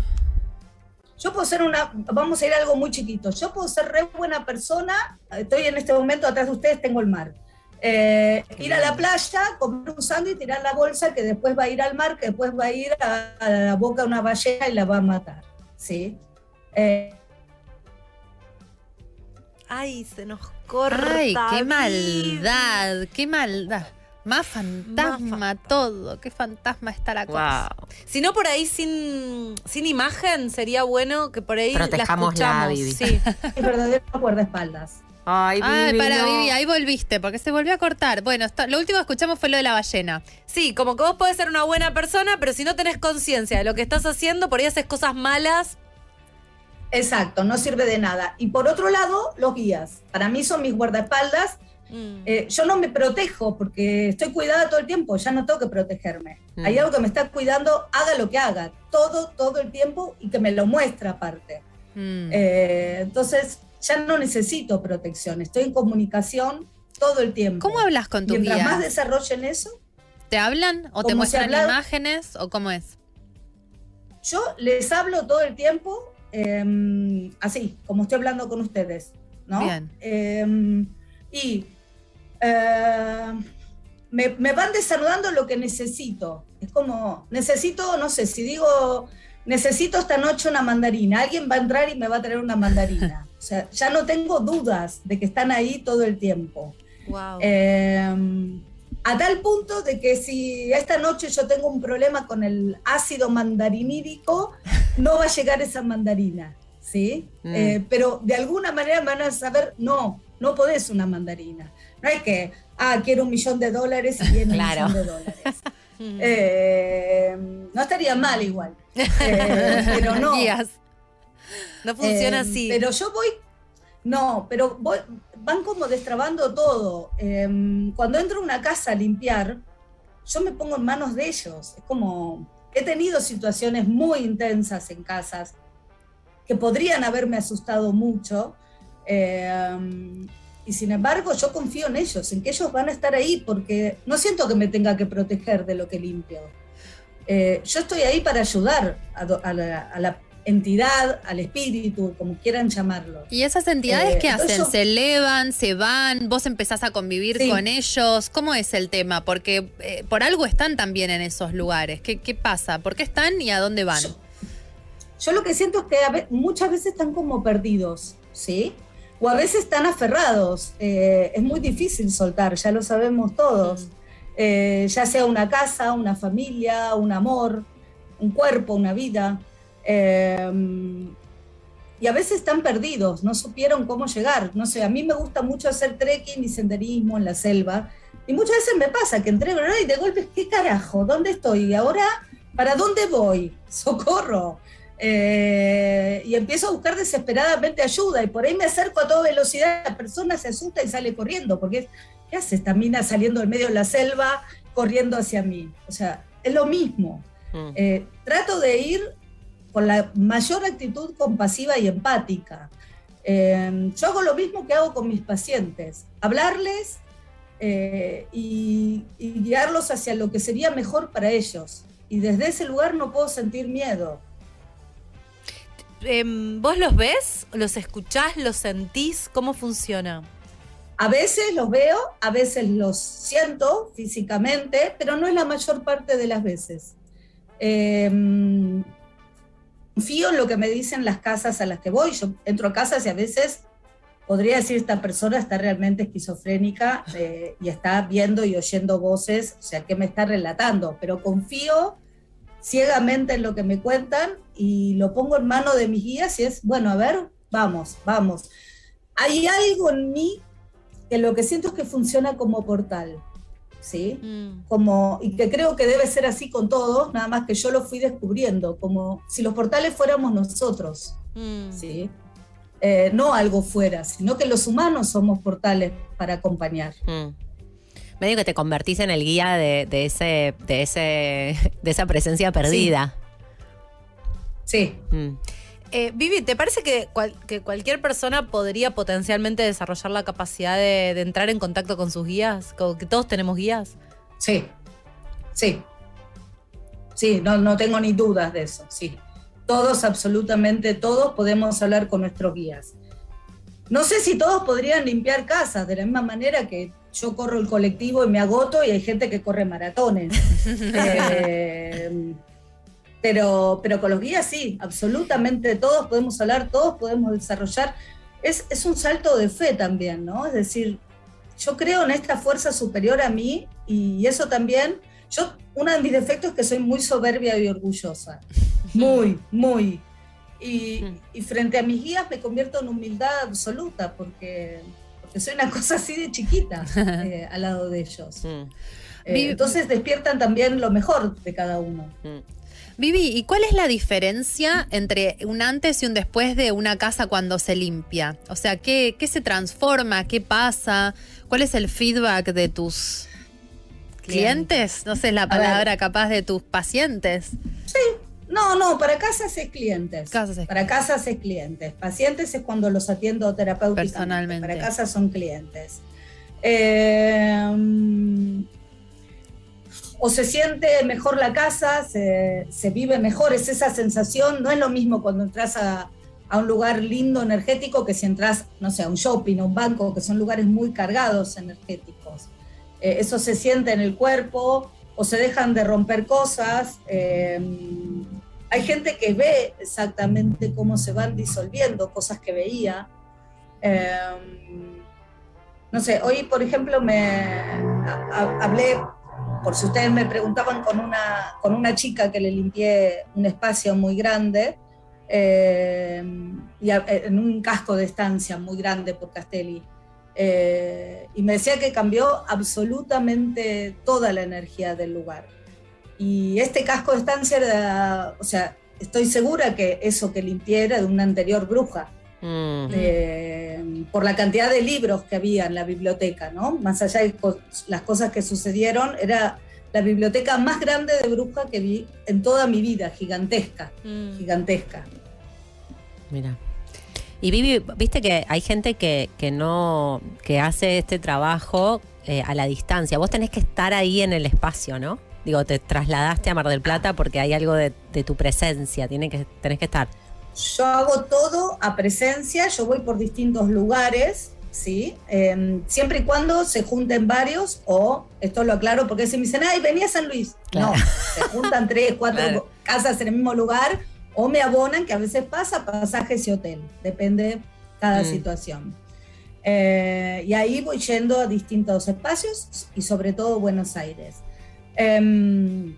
yo puedo ser una, vamos a ir a algo muy chiquito, yo puedo ser re buena persona, estoy en este momento atrás de ustedes, tengo el mar. Eh, ir a la playa, comer un sándwich, tirar la bolsa, que después va a ir al mar, que después va a ir a, a la boca de una ballena y la va a matar, ¿sí? Eh, Ay, se nos corta. Ay, qué maldad, qué maldad. Más fantasma Más todo, qué fantasma está la cosa. Wow. Si no, por ahí sin, sin imagen, sería bueno que por ahí Protejámosla, la escuchamos. Vivi. Sí. es verdadero guardaespaldas. Ay, Ay, Vivi, para no. Vivi, ahí volviste, porque se volvió a cortar. Bueno, está- lo último que escuchamos fue lo de la ballena. Sí, como que vos podés ser una buena persona, pero si no tenés conciencia de lo que estás haciendo, por ahí haces cosas malas. Exacto, no sirve de nada. Y por otro lado, los guías. Para mí son mis guardaespaldas. Mm. Eh, yo no me protejo porque estoy cuidada todo el tiempo, ya no tengo que protegerme. Mm. Hay algo que me está cuidando, haga lo que haga, todo, todo el tiempo y que me lo muestra aparte. Mm. Eh, entonces, ya no necesito protección, estoy en comunicación todo el tiempo. ¿Cómo hablas con tus Mientras guías? más desarrollen eso, ¿Te hablan o te muestran imágenes o cómo es? yo les hablo todo el tiempo, eh, así, como estoy hablando con ustedes, ¿no? Bien. Eh, y eh, me, me van desarrollando lo que necesito. Es como, necesito, no sé, si digo, necesito esta noche una mandarina, alguien va a entrar y me va a traer una mandarina. O sea, ya no tengo dudas de que están ahí todo el tiempo. Wow. Eh, a tal punto de que si esta noche yo tengo un problema con el ácido mandarinídico, no va a llegar esa mandarina, ¿sí? Mm. Eh, pero de alguna manera van a saber, no, no podés una mandarina. No hay que, ah, quiero un millón de dólares y viene Claro. un millón de dólares. Eh, no estaría mal igual, Eh, pero no. No funciona Eh, así. Pero yo voy, no, pero voy- van como destrabando todo. Eh, cuando entro a una casa a limpiar, yo me pongo en manos de ellos. Es como, he tenido situaciones muy intensas en casas que podrían haberme asustado mucho. eh, y sin embargo, yo confío en ellos, en que ellos van a estar ahí, porque no siento que me tenga que proteger de lo que limpio. Eh, yo estoy ahí para ayudar a, do- a la, a la entidad, al espíritu, como quieran llamarlo. ¿Y esas entidades Eh, qué hacen? yo- ¿Se elevan? ¿Se van? ¿Vos empezás a convivir Sí. con ellos? ¿Cómo es el tema? Porque eh, por algo están también en esos lugares. ¿Qué, qué pasa? ¿Por qué están y a dónde van? Yo- Yo lo que siento es que a ve- muchas veces están como perdidos, ¿sí? O a veces están aferrados. Eh, es muy difícil soltar, ya lo sabemos todos. Eh, ya sea una casa, una familia, un amor, un cuerpo, una vida. Eh, y a veces están perdidos, no supieron cómo llegar. No sé, a mí me gusta mucho hacer trekking y senderismo en la selva. Y muchas veces me pasa que entrego y de golpe, ¿qué carajo? ¿Dónde estoy? ¿Y ahora para dónde voy? ¡Socorro! Eh, y empiezo a buscar desesperadamente ayuda y por ahí me acerco a toda velocidad, la persona se asusta y sale corriendo, porque es, ¿qué hace esta mina saliendo del medio de la selva corriendo hacia mí? O sea, es lo mismo. Mm. Eh, trato de ir con la mayor actitud compasiva y empática. Eh, yo hago lo mismo que hago con mis pacientes, hablarles eh, y, y guiarlos hacia lo que sería mejor para ellos. Y desde ese lugar no puedo sentir miedo. Em, ¿Vos los ves? ¿Los escuchás? ¿Los sentís? ¿Cómo funciona? A veces los veo, a veces los siento físicamente, pero no es la mayor parte de las veces. Eh, confío en lo que me dicen las casas a las que voy. Yo entro a casas y a veces podría decir esta persona está realmente esquizofrénica eh, y está viendo y oyendo voces, o sea, ¿qué me está relatando? Pero confío ciegamente en lo que me cuentan y lo pongo en mano de mis guías y es, bueno, a ver, vamos, vamos. Hay algo en mí que lo que siento es que funciona como portal, ¿sí? Mm. Como, y que creo que debe ser así con todos, nada más que yo lo fui descubriendo, como si los portales fuéramos nosotros, Mm. ¿sí? Eh, no algo fuera, sino que los humanos somos portales para acompañar. Mm. Medio que te convertís en el guía de, de ese, de ese, de esa presencia perdida. Sí. Mm. Eh, Vivi, ¿te parece que, cual- que cualquier persona podría potencialmente desarrollar la capacidad de, de entrar en contacto con sus guías? Como que todos tenemos guías. Sí, sí. Sí, no, no tengo ni dudas de eso, sí. Todos, absolutamente todos, podemos hablar con nuestros guías. No sé si todos podrían limpiar casas, de la misma manera que yo corro el colectivo y me agoto y hay gente que corre maratones. Eh, pero, pero con los guías sí, absolutamente todos podemos hablar, todos podemos desarrollar. Es, es un salto de fe también, ¿no? Es decir, yo creo en esta fuerza superior a mí y eso también, yo, uno de mis defectos es que soy muy soberbia y orgullosa, muy, muy. Y, y frente a mis guías me convierto en humildad absoluta porque, porque soy una cosa así de chiquita eh, al lado de ellos. Mm. Eh, entonces despiertan también lo mejor de cada uno. Vivi, ¿y cuál es la diferencia entre un antes y un después de una casa cuando se limpia? O sea, ¿qué, qué se transforma? ¿Qué pasa? ¿Cuál es el feedback de tus clientes? No sé la palabra capaz de tus pacientes. No, no, para casas es clientes. Casas es- Para casas es clientes. Pacientes es cuando los atiendo terapéuticamente. Personalmente. Para casas son clientes. Eh, o se siente mejor la casa, se, se vive mejor, es esa sensación. No es lo mismo cuando entras a, a un lugar lindo energético que si entras, no sé, a un shopping, a un banco, que son lugares muy cargados energéticos. Eh, eso se siente en el cuerpo o se dejan de romper cosas. eh, hay gente que ve exactamente cómo se van disolviendo cosas que veía. Eh, no sé, hoy por ejemplo me hablé, por si ustedes me preguntaban, con una, con una chica que le limpié un espacio muy grande eh, y en un casco de estancia muy grande por Castelli. Eh, y me decía que cambió absolutamente toda la energía del lugar. Y este casco de estancia era, o sea, estoy segura que eso que limpié era de una anterior bruja, Mm. eh, por la cantidad de libros que había en la biblioteca, ¿no? Más allá de las cosas que sucedieron, era la biblioteca más grande de bruja que vi en toda mi vida, gigantesca, Mm. gigantesca. Mira. Y Vivi, viste que hay gente que, que no, que hace este trabajo eh, a la distancia. Vos tenés que estar ahí en el espacio, ¿no? Digo, te trasladaste a Mar del Plata porque hay algo de, de tu presencia, tiene que, tenés que estar. Yo hago todo a presencia, yo voy por distintos lugares, ¿sí? Eh, siempre y cuando se junten varios, o esto lo aclaro porque si me dicen, ay, venía a San Luis. Claro. No, se juntan tres, cuatro Claro. casas en el mismo lugar, o me abonan, que a veces pasa, pasajes y hotel, depende cada Mm. situación. Eh, y ahí voy yendo a distintos espacios y sobre todo Buenos Aires. Em,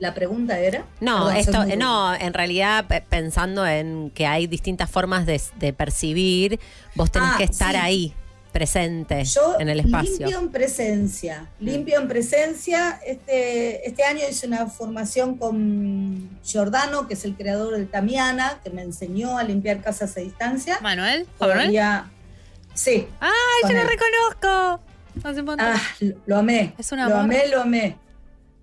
la pregunta era. No, Perdón, esto, muy- no, en realidad pe- pensando en que hay distintas formas de, de percibir, vos tenés Ah, que estar sí. ahí, presente Yo en el espacio. limpio en presencia, limpio en presencia. Este, este año hice una formación con Giordano, que es el creador de Tamiana, que me enseñó a limpiar casas a distancia. Manuel, ¿Juan Manuel? Todavía, sí. ¡Ay, yo lo reconozco! Hace un montón. Ah, lo- lo amé. Es un Lo amor. amé, lo amé.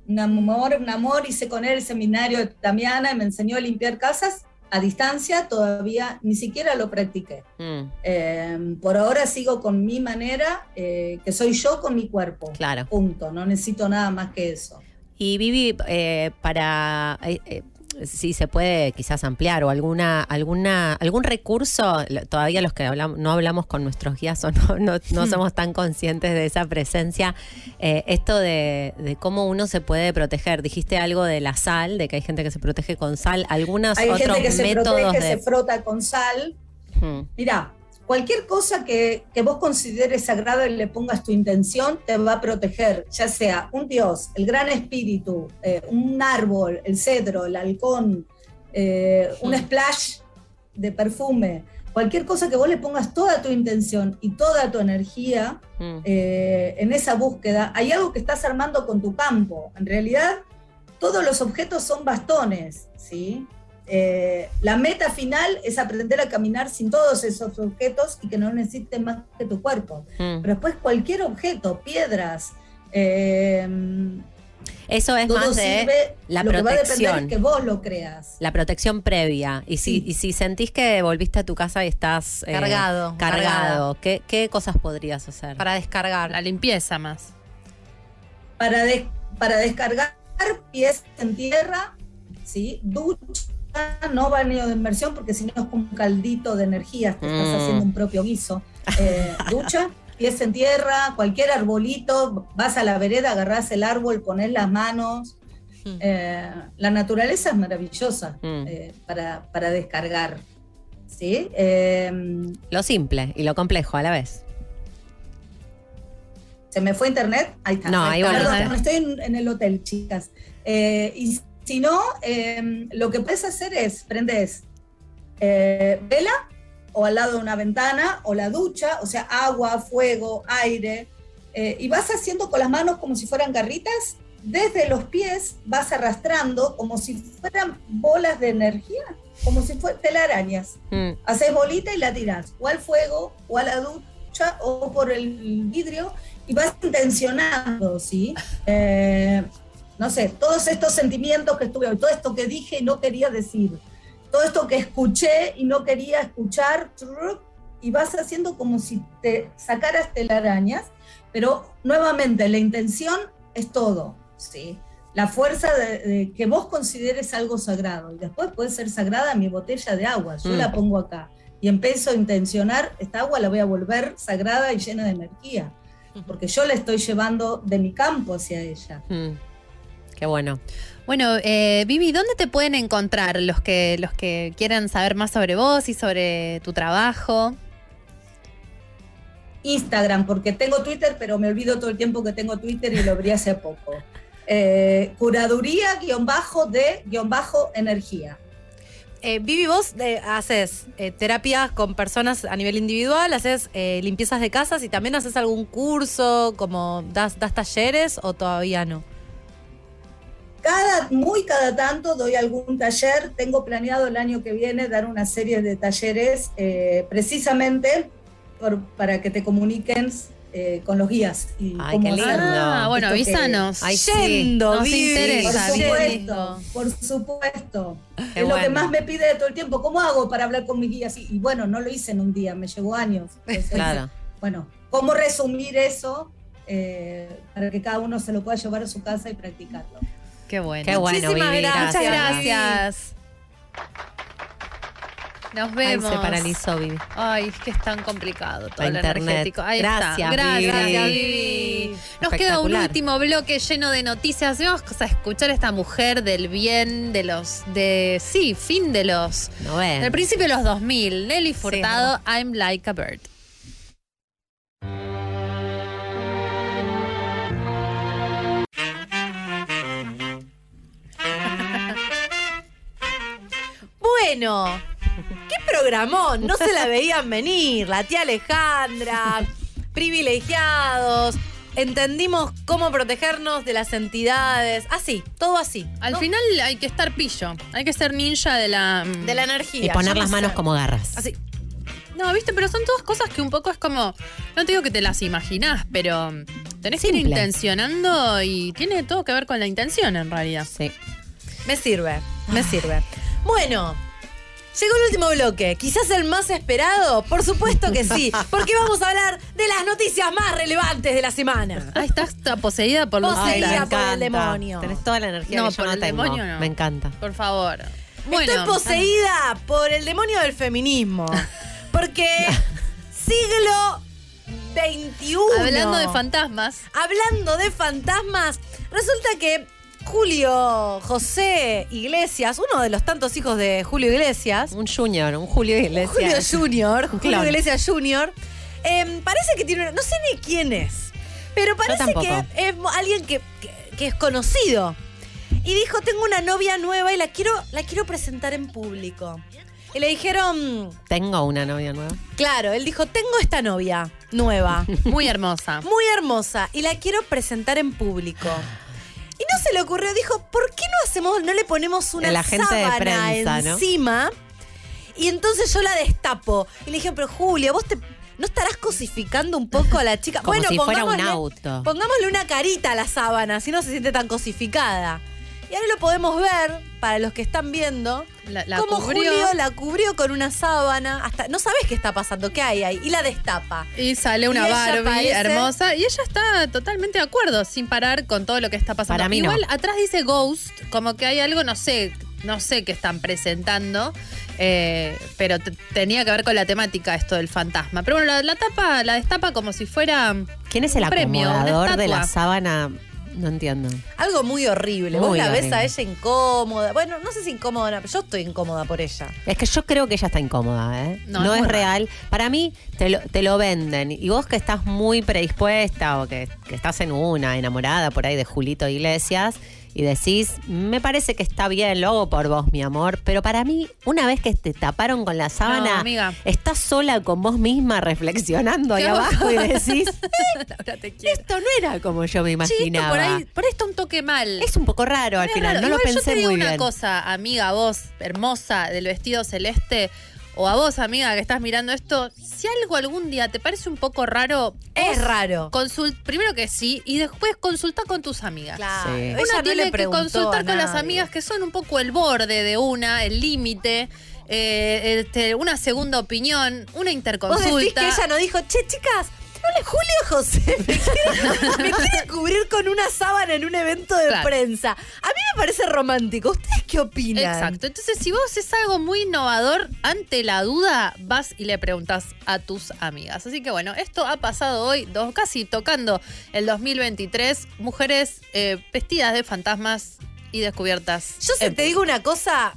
Un amor, un amor. Hice con él el seminario de Tamiana y me enseñó a limpiar casas a distancia. Todavía ni siquiera lo practiqué. Mm, Eh, por ahora sigo con mi manera, eh, que soy yo con mi cuerpo. claro. Punto. No necesito nada más que eso. Y Vivi, eh, para. Si se puede quizás ampliar o alguna, alguna, algún recurso, todavía los que hablamos, no hablamos con nuestros guías o no, no, no Hmm. somos tan conscientes de esa presencia, eh, esto de, de cómo uno se puede proteger. Dijiste algo de la sal, de que hay gente que se protege con sal, algunos Hay otros gente que se protege, de... se frota con sal. Hmm. Mirá, cualquier cosa que, que vos consideres sagrada y le pongas tu intención, te va a proteger, ya sea un dios, el gran espíritu, eh, un árbol, el cedro, el halcón, eh, un splash de perfume, cualquier cosa que vos le pongas toda tu intención y toda tu energía Mm. eh, en esa búsqueda, hay algo que estás armando con tu campo. En realidad, todos los objetos son bastones, ¿sí? Eh, la meta final es aprender a caminar sin todos esos objetos y que no necesiten más que tu cuerpo. Mm. Pero después cualquier objeto, piedras, eh, Eso es todo más de sirve, la lo que va a depender protección. es que vos lo creas. La protección previa. Y si, Sí. y si sentís que volviste a tu casa y estás eh, Cargado, cargado, ¿qué, qué cosas podrías hacer? Para descargar. La limpieza más. Para, des- para descargar pies en tierra, ¿sí? ducha, no baño de inmersión, porque si no es como un caldito de energía, te estás Mm. haciendo un propio guiso. Eh, ducha, pies en tierra, cualquier arbolito, vas a la vereda, agarrás el árbol, pones las manos. Mm. Eh, la naturaleza es maravillosa Mm. eh, para, para descargar. ¿sí? Lo simple y lo complejo a la vez. ¿Se me fue internet? Ahí está. No, ahí está. estoy en, en el hotel, chicas. Y si no, eh, lo que puedes hacer es, prendes eh, vela o al lado de una ventana o la ducha, o sea, agua, fuego, aire, eh, y vas haciendo con las manos como si fueran garritas, desde los pies vas arrastrando como si fueran bolas de energía, como si fueran telarañas. Mm. Haces bolita y la tiras, o al fuego, o a la ducha, o por el vidrio, y vas intencionando, ¿sí? No sé, todos estos sentimientos que estuve hoy, todo esto que dije y no quería decir, todo esto que escuché y no quería escuchar, y vas haciendo como si te sacaras telarañas, pero nuevamente la intención es todo, ¿sí? La fuerza de, de que vos consideres algo sagrado, y después puede ser sagrada mi botella de agua, yo Mm. la pongo acá, y empiezo a intencionar, esta agua la voy a volver sagrada y llena de energía, porque yo la estoy llevando de mi campo hacia ella. Mm. Qué bueno. Bueno, eh, Vivi, ¿dónde te pueden encontrar los que, los que quieran saber más sobre vos y sobre tu trabajo? Instagram, porque tengo Twitter, pero me olvido todo el tiempo que tengo Twitter y lo abrí hace poco. Eh, curaduría guion bajo de guion bajo energía. Eh, Vivi, vos eh, haces eh, terapias con personas a nivel individual, haces limpiezas de casas y también haces algún curso, como das, das talleres o todavía no. Cada, muy cada tanto doy algún taller. Tengo planeado el año que viene dar una serie de talleres eh, precisamente por- para que te comuniquen eh, con los guías. Y Ay, qué lindo. Ah, bueno, que- avísanos. Yendo, Nos. Por supuesto, por supuesto. Qué es lo que más me pide de todo el tiempo. ¿Cómo hago para hablar con mis guías? Y, y bueno, no lo hice en un día, me llevó años. Entonces, Claro. Bueno, ¿cómo resumir eso eh, para que cada uno se lo pueda llevar a su casa y practicarlo? Qué bueno. Qué bueno, Muchísimas Vivi. gracias. Muchas gracias. Nos Ay, vemos. se paralizó, Vivi. Ay, es que es tan complicado todo lo energético. Ahí Gracias, está. Gracias, Vivi. Vivi. Nos queda un último bloque lleno de noticias. Vamos a escuchar a esta mujer del bien, de los, de, sí, fin de los, No del principio de los 2000. Nelly Furtado, I'm Like a Bird. Bueno, qué programón, no se la veían venir. La tía Alejandra, privilegiados, entendimos cómo protegernos de las entidades, así, todo así. Al ¿no? final hay que estar pillo. Hay que ser ninja de la. de la energía. Y poner las no manos como garras. Así. No, viste, pero son todas cosas que un poco es como. No te digo que te las imaginás, pero tenés que ir intencionando y tiene todo que ver con la intención en realidad. Sí. Me sirve, me sirve. Bueno, Llegó el último bloque, quizás el más esperado, por supuesto que sí, porque vamos a hablar de las noticias más relevantes de la semana. Ahí estás está poseída por los Poseída por el demonio. Tenés toda la energía No, que yo por no el tengo. demonio no. Me encanta. Por favor. Bueno, Estoy poseída por el demonio del feminismo, porque siglo XXI. hablando de fantasmas, Hablando de fantasmas, resulta que Julio José Iglesias, uno de los tantos hijos de Julio Iglesias, Un junior, un Julio Iglesias. Julio Junior, Un Julio. Iglesias Junior, em, parece que tiene una, no sé ni quién es, pero parece que es alguien que, que- que es conocido. Y dijo, tengo una novia nueva y la quiero, la quiero presentar en público. Y le dijeron, Tengo una novia nueva. claro, él dijo, tengo esta novia nueva. muy hermosa. muy hermosa y la quiero presentar en público. Y no se le ocurrió, dijo, ¿por qué no hacemos, no le ponemos una de sábana prensa, ¿no? encima? Y entonces yo la destapo. Y le dije, pero Julia, vos te, ¿no estarás cosificando un poco a la chica? Como si fuera un auto. Pongámosle una carita a la sábana, si no se siente tan cosificada. Y ahora lo podemos ver, para los que están viendo, La, la cómo cubrió Julio la cubrió con una sábana. Hasta, no sabes qué está pasando, qué hay ahí. Y la destapa. y sale una Y Barbie parece- hermosa y ella está totalmente de acuerdo, sin parar con todo lo que está pasando. Para mí no. Igual atrás dice Ghost, como que hay algo, no sé, no sé qué están presentando. eh, pero te- tenía que ver con la temática esto del fantasma. Pero bueno, la, la tapa, la destapa como si fuera ¿Quién es el premio, acomodador de la sábana? No entiendo. Algo muy horrible. Vos Muy la ves a ella incómoda. Bueno, no sé si incómoda, no, pero yo estoy incómoda por ella. Es que yo creo que ella está incómoda, ¿eh? No, No, es es muy real. Para mí, te lo, te lo venden. Y vos que estás muy predispuesta o que, que estás en una, enamorada por ahí de Julito Iglesias, y decís, me parece que está bien, lo hago por vos, mi amor. Pero para mí, una vez que te taparon con la sábana, amiga. estás sola con vos misma reflexionando ahí ¿Qué abajo y decís, te esto no era como yo me imaginaba. por ahí, por ahí está un toque mal. Es un poco raro al Es final, raro. no lo pensé yo te digo muy una bien. cosa, amiga, vos, hermosa, del vestido celeste, o a vos, amiga, que estás mirando esto, si algo algún día te parece un poco raro, Es vos raro. consul- primero que sí, y después consulta con tus amigas. Claro. Sí. Ella Una no tiene le que consultar con las amigas que son un poco el borde de una, el límite, eh, este, una segunda opinión, una Vos interconsulta. decís que ella no dijo, che, chicas, no le Julio José me quiere, me quiere cubrir con una sábana en un evento de Claro. prensa. A mí me parece romántico. ¿Ustedes qué opinan? Exacto. Entonces, si vos es algo muy innovador, ante la duda vas y le preguntas a tus amigas. Así que bueno, esto ha pasado hoy, dos, casi tocando el 2023. Mujeres eh, vestidas de fantasmas y descubiertas. Yo te digo una cosa.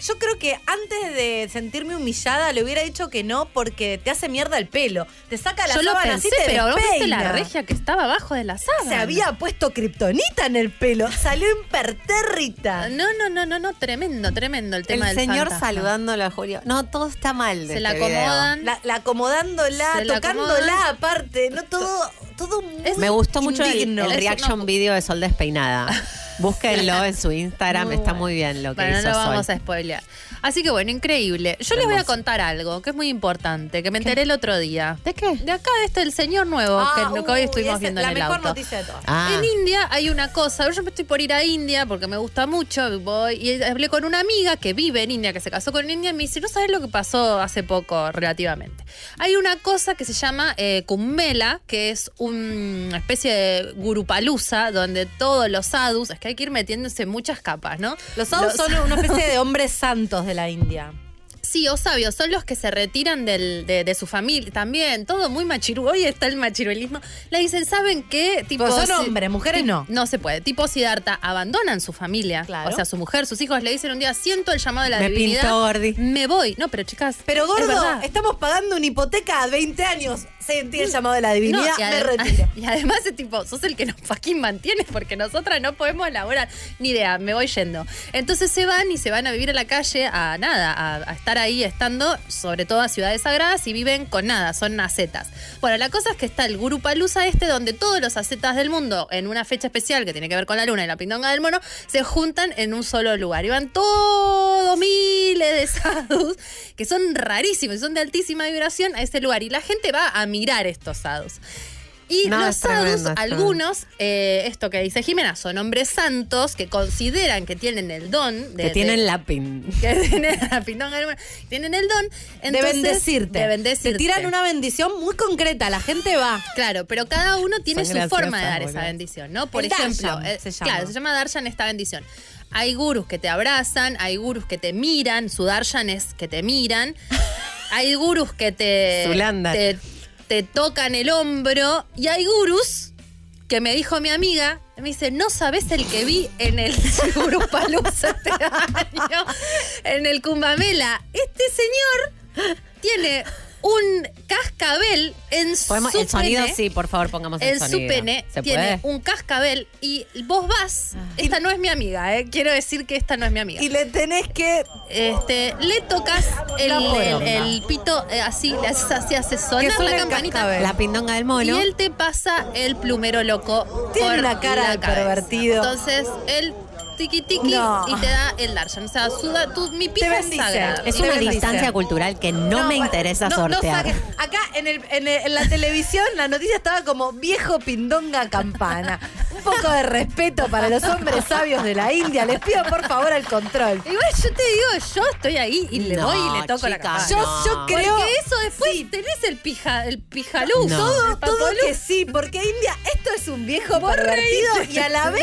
Yo creo que antes de sentirme humillada le hubiera dicho que no porque te hace mierda el pelo. Te saca la Yo lo sábana pensé, así, te pero ¿no viste la regia que estaba abajo de la sábana? Se había puesto kriptonita en el pelo. Salió impertérrita. No, no, no, no, no, tremendo, tremendo el El tema del señor fantasma. saludándolo a Julio. No, todo está mal. de Se la este video. acomodan. La, la acomodándola, Se la tocándola acomodan. aparte. No todo, todo muy Me gustó mucho el, el reaction no- video de Sol Despeinada. Búsquenlo en su Instagram, Muy está bueno. muy bien lo que Bueno, hizo no lo vamos Sol. a spoilear. Así que bueno, increíble. Yo les voy a contar algo que es muy importante, que me enteré el otro día. ¿De qué? De acá, este, el señor nuevo Ah, que, que hoy estuvimos esa viendo en el la mejor auto. noticia de todas. Ah, En India hay una cosa, yo me estoy por ir a India porque me gusta mucho, voy y hablé con una amiga que vive en India, que se casó con india, y me dice, no sabes lo que pasó hace poco relativamente. Hay una cosa que se llama eh, Kumbela, que es una especie de gurupalusa, donde todos los sadhus, es que hay que ir metiéndose en muchas capas, ¿no? Los sadhus son una especie de hombres santos de la India. Sí, o sabios, son los que se retiran del- de, de su familia también, todo muy machiru. Hoy está el machiruelismo. Le dicen, ¿saben qué? Tipo, Pero son hombres, mujeres no. No se puede. Tipo Siddhartha, abandonan su familia. Claro. O sea, su mujer, sus hijos le dicen un día, siento el llamado de la Me divinidad. pintó, Gordi. Me voy. No, pero chicas. Pero gordo, estamos pagando una hipoteca a 20 años. Sentí el llamado de la No, divinidad, me adem- retiro. y además es tipo, sos el que nos fucking mantiene porque nosotras no podemos laborar. Ni idea, me voy yendo. Entonces se van y se van a vivir a la calle a nada, a, a estar ahí estando, sobre todo a ciudades sagradas y viven con nada, son acetas. Bueno, la cosa es que está el Guru Palusa este donde todos los acetas del mundo en una fecha especial que tiene que ver con la luna y la pindonga del mono se juntan en un solo lugar. Y van todos miles de sadhus que son rarísimos y son de altísima vibración a ese lugar. Y la gente va a mirar estos sadhus. Y No, los tremendo. algunos, eh, esto que dice Jimena, son hombres santos que consideran que tienen el don de. Que tienen de- la pin. que tienen la mono, tienen el don de entonces- bendecirte. de bendecirte. Te tiran una bendición muy concreta, la gente va. Claro, pero cada uno tiene Son su forma de dar esa bendición, ¿no? Por El ejemplo, darshan eh, se llama. claro, se llama darshan esta bendición. Hay gurus que te abrazan, hay gurus que te miran, su darshan es que te miran. Hay gurus que te, te, te tocan el hombro y hay gurus que me dijo mi amiga, me dice, no sabes el que vi en el Gurú Palusa este año, en el Cumbamela. Este señor tiene un cascabel en Podemos- su el sonido, pene. sí, por favor, pongamos el En su sonido. pene ¿Se tiene puede? un cascabel y vos vas. Esta no es mi amiga, ¿eh? Quiero decir que esta no es mi amiga. Y le tenés que. Este, le tocas el, La el- pito eh, así, le haces así, hace sonar la campanita. cascabel. La pindonga del mono. Y él te pasa el plumero loco. Tiene por una cara la de pervertido. Entonces, él tiki tiki No. y te da el darshan. O sea, suda, tu, mi pija es sagrada. Es una distancia cultural que no, me interesa no- sortear. acá en, el, en, el- en la televisión la noticia estaba como viejo pindonga campana. Un poco de respeto para los hombres sabios de la India. Les pido por favor al control. Igual yo te digo, yo estoy ahí y le No, voy y le toco la chica, campana. Yo, no. yo creo. Porque eso después Sí. tenés el pija, el pijalú. No. Todo, el todo que sí, porque India, esto es un viejo pervertido y a la vez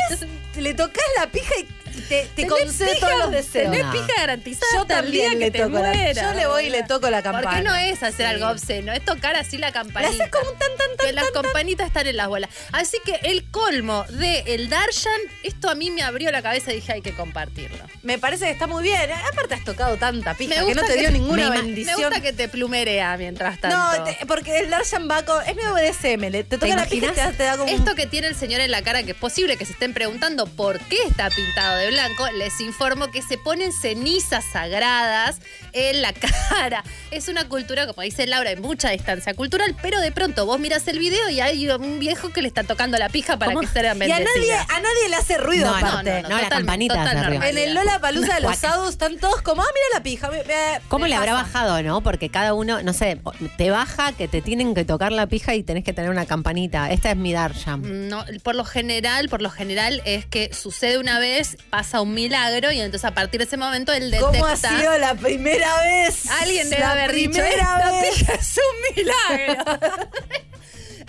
le tocas la pija y te, te pija, todos los deseos. Tenés pija garantizada Yo día también que le te toco la- yo le voy y le toco la ¿Por campana. qué no es hacer algo obsceno? Es tocar así la campanita. haces como un tan tan tan que las campanitas están en las bolas. Así que el colmo de el Darshan, esto a mí me abrió la cabeza y dije hay que compartirlo. Me parece que está muy bien. Aparte has tocado tanta pija que no te dio que- ninguna me, bendición. Me gusta que te plumerea mientras tanto. No, te- porque el Darshan va con. Es medio BDSM. le- Te toca la pija y te, da- te da como. Esto que tiene el señor en la cara, que es posible que se estén preguntando por qué está pintado de blanco, les informo que se ponen cenizas sagradas en la cara. Es una cultura, como dice Laura, hay mucha distancia cultural, pero de pronto vos miras el video y hay un viejo que le está tocando la pija para ¿Cómo? que sean Y a nadie, bendecidas. a nadie le hace ruido No, no, aparte. no, la total- campanita total hace ruido. normalidad. En el Lola Palusa de los sábados están todos como, ah, mira la pija. me- me- ¿Cómo me le habrá bajado, no? Porque cada uno, no sé, te baja que te tienen que tocar la pija y tenés que tener una campanita. Esta es mi Darshan. No, por lo general, por lo general es que sucede una vez, pasa un milagro y entonces a partir de ese momento él detecta. ¿Cómo ha sido la primera vez? Alguien debe la haber dicho, primera esta vez. pija es un milagro.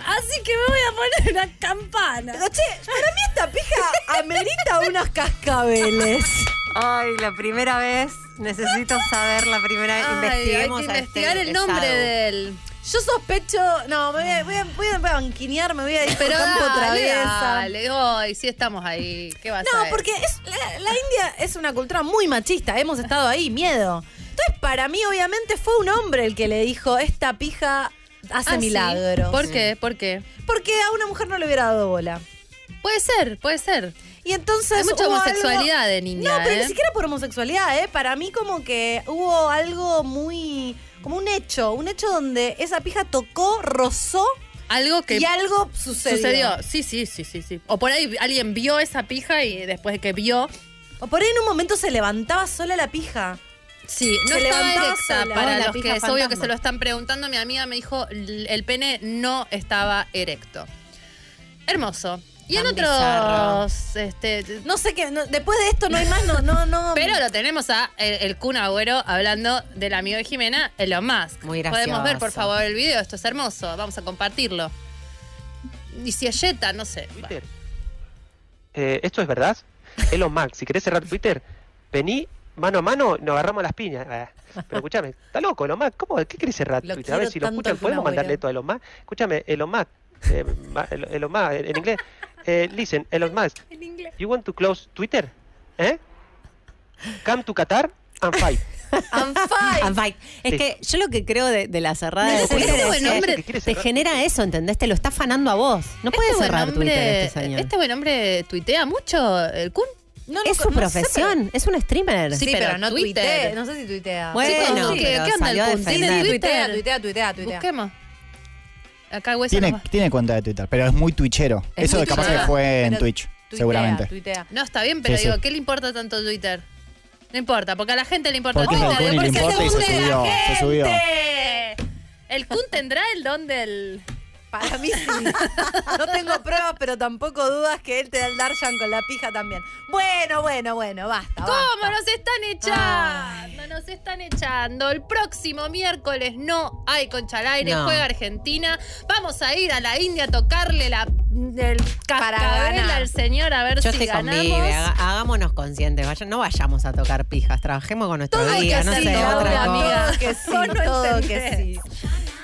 Así que me voy a poner una campana. Pero, che, para mí esta pija amerita unos cascabeles. Ay, la primera vez. Necesito saber la primera vez. Investiguemos hay que a investigar este el nombre Sadu. del. Yo sospecho. No, me voy a, voy a, voy a banquinear, me voy a ir por Pero campo hoy sí estamos ahí. ¿Qué vas a No, porque es, la, la India es una cultura muy machista. Hemos estado ahí, miedo. Entonces, para mí, obviamente, fue un hombre el que le dijo: Esta pija hace Ah, ¿sí? milagros. ¿Por qué? ¿Por qué? Porque a una mujer no le hubiera dado bola. Puede ser, puede ser. Y entonces. Hay mucha homosexualidad algo- en India, No, pero ¿eh? ni siquiera por homosexualidad, ¿eh? Para mí, como que hubo algo muy. Como un hecho. Un hecho donde esa pija tocó, rozó Algo que y algo sucedió. sucedió. Sí, sí, sí, sí, sí. O por ahí alguien vio esa pija y después de que vio, O por ahí en un momento se levantaba sola la pija. Sí, no Se estaba erecta. sola. Para la los que obvio que se lo están preguntando, mi amiga me dijo el pene no estaba erecto. Hermoso. Y en otros, este, No sé qué. no- después de esto no hay más, no, no, no. pero lo tenemos a el, el Kun Agüero hablando del amigo de Jimena, Elon Musk. Muy Podemos ver, por gracioso. favor, el video. Esto es hermoso. Vamos a compartirlo. Y si es Jetta, no sé. Twitter. Eh, ¿Esto es verdad? Elon Musk, si querés cerrar Twitter, vení mano a mano, nos agarramos las piñas. Eh, pero escúchame, está loco Elon Musk, ¿cómo? ¿Qué querés cerrar Lo Twitter? A ver si lo escuchan, ¿podemos mandarle esto a Elon Musk? Escúchame, Elon Musk, eh, Elon Musk, en inglés. Eh, listen, Elon Musk, En inglés. you want to close Twitter? ¿Eh? Come to Qatar and fight. I'm fine. And fight. Es Sí. que yo lo que creo de, de la cerrada de Este Twitter buen es que hombre te genera eso, ¿entendés? Te lo está afanando a vos. No puede Este buen cerrar hombre- Twitter este señor. Este buen hombre tuitea mucho, el Kun. No, es no- su no sé, profesión, es un streamer. Sí, Sí, pero, pero no Twitter. tuitea. No sé si tuitea. Bueno, pero ¿qué- qué anda salió a el Kun? Sí, sí, tuitea, tuitea, tuitea, tuitea. Busquemos. Acá hueso Tiene, tiene cuenta de Twitter, pero es muy twitchero. Es Eso muy de capaz que fue en Pero Twitch, Tuitea, seguramente. tuitea. No, está bien, pero Sí, digo, sí. ¿qué le importa tanto Twitter? No importa, porque a la gente le importa Porque Twitter. Le porque importa y se hunde la subió, se subió. gente. El Kun tendrá el don del. Para mí sí. No tengo pruebas, pero tampoco dudas que él te da el Darshan con la pija también. Bueno, bueno, bueno, basta. ¿Cómo basta. nos están echando? Nos están echando. El próximo miércoles no hay concha al aire, No. juega Argentina. Vamos a ir a la India a tocarle la, el cascabel al señor a ver Yo si ganamos. Haga- hagámonos conscientes, vaya- no vayamos a tocar pijas, trabajemos con nuestra Todo que vida, no sí, sé, todo, otra amiga, cosa. que sí, Vos no todo que sí.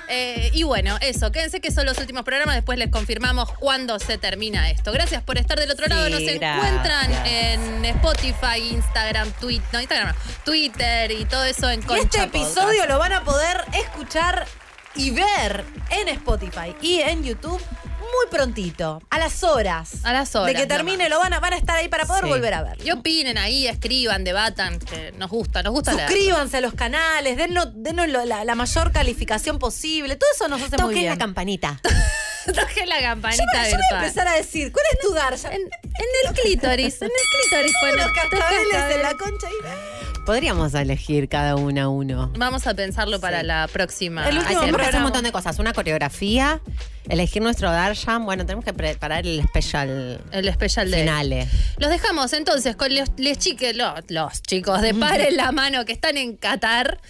Eh, y bueno, eso, quédense que son los últimos programas, después les confirmamos cuándo se termina esto. Gracias por estar del otro Sí, lado, nos gracias. encuentran en Spotify, Instagram, Twitter, no, Instagram, no, Twitter y todo eso en Y Concha este Podcast. episodio lo van a poder escuchar y ver en Spotify y en YouTube muy prontito, a las horas. A las horas, De que termine, lo van a, van a estar ahí para poder Sí. volver a ver. Y opinen ahí, escriban, debatan, que nos gusta, nos gusta leer. Suscríbanse a los canales, dennos, dennos lo- la, la mayor calificación posible. Todo eso nos hace muy Toquen bien. la campanita. Toquen la Yo, campanita me- yo voy a virtual. empezar a decir, ¿cuál es tu Darshan? En, en el clítoris, en el clítoris. Los bueno, cascabeles en la concha y... Podríamos elegir cada una uno. Vamos a pensarlo para la próxima. El último Hay que hacer un montón de cosas. Una coreografía, elegir nuestro Darshan. Bueno, tenemos que preparar el special El especial de finale. Los dejamos entonces con los, les chiques, los, los chicos de Paren la Mano que están en Qatar.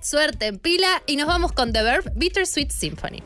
Suerte en pila y nos vamos con The Verb Bittersweet Symphony.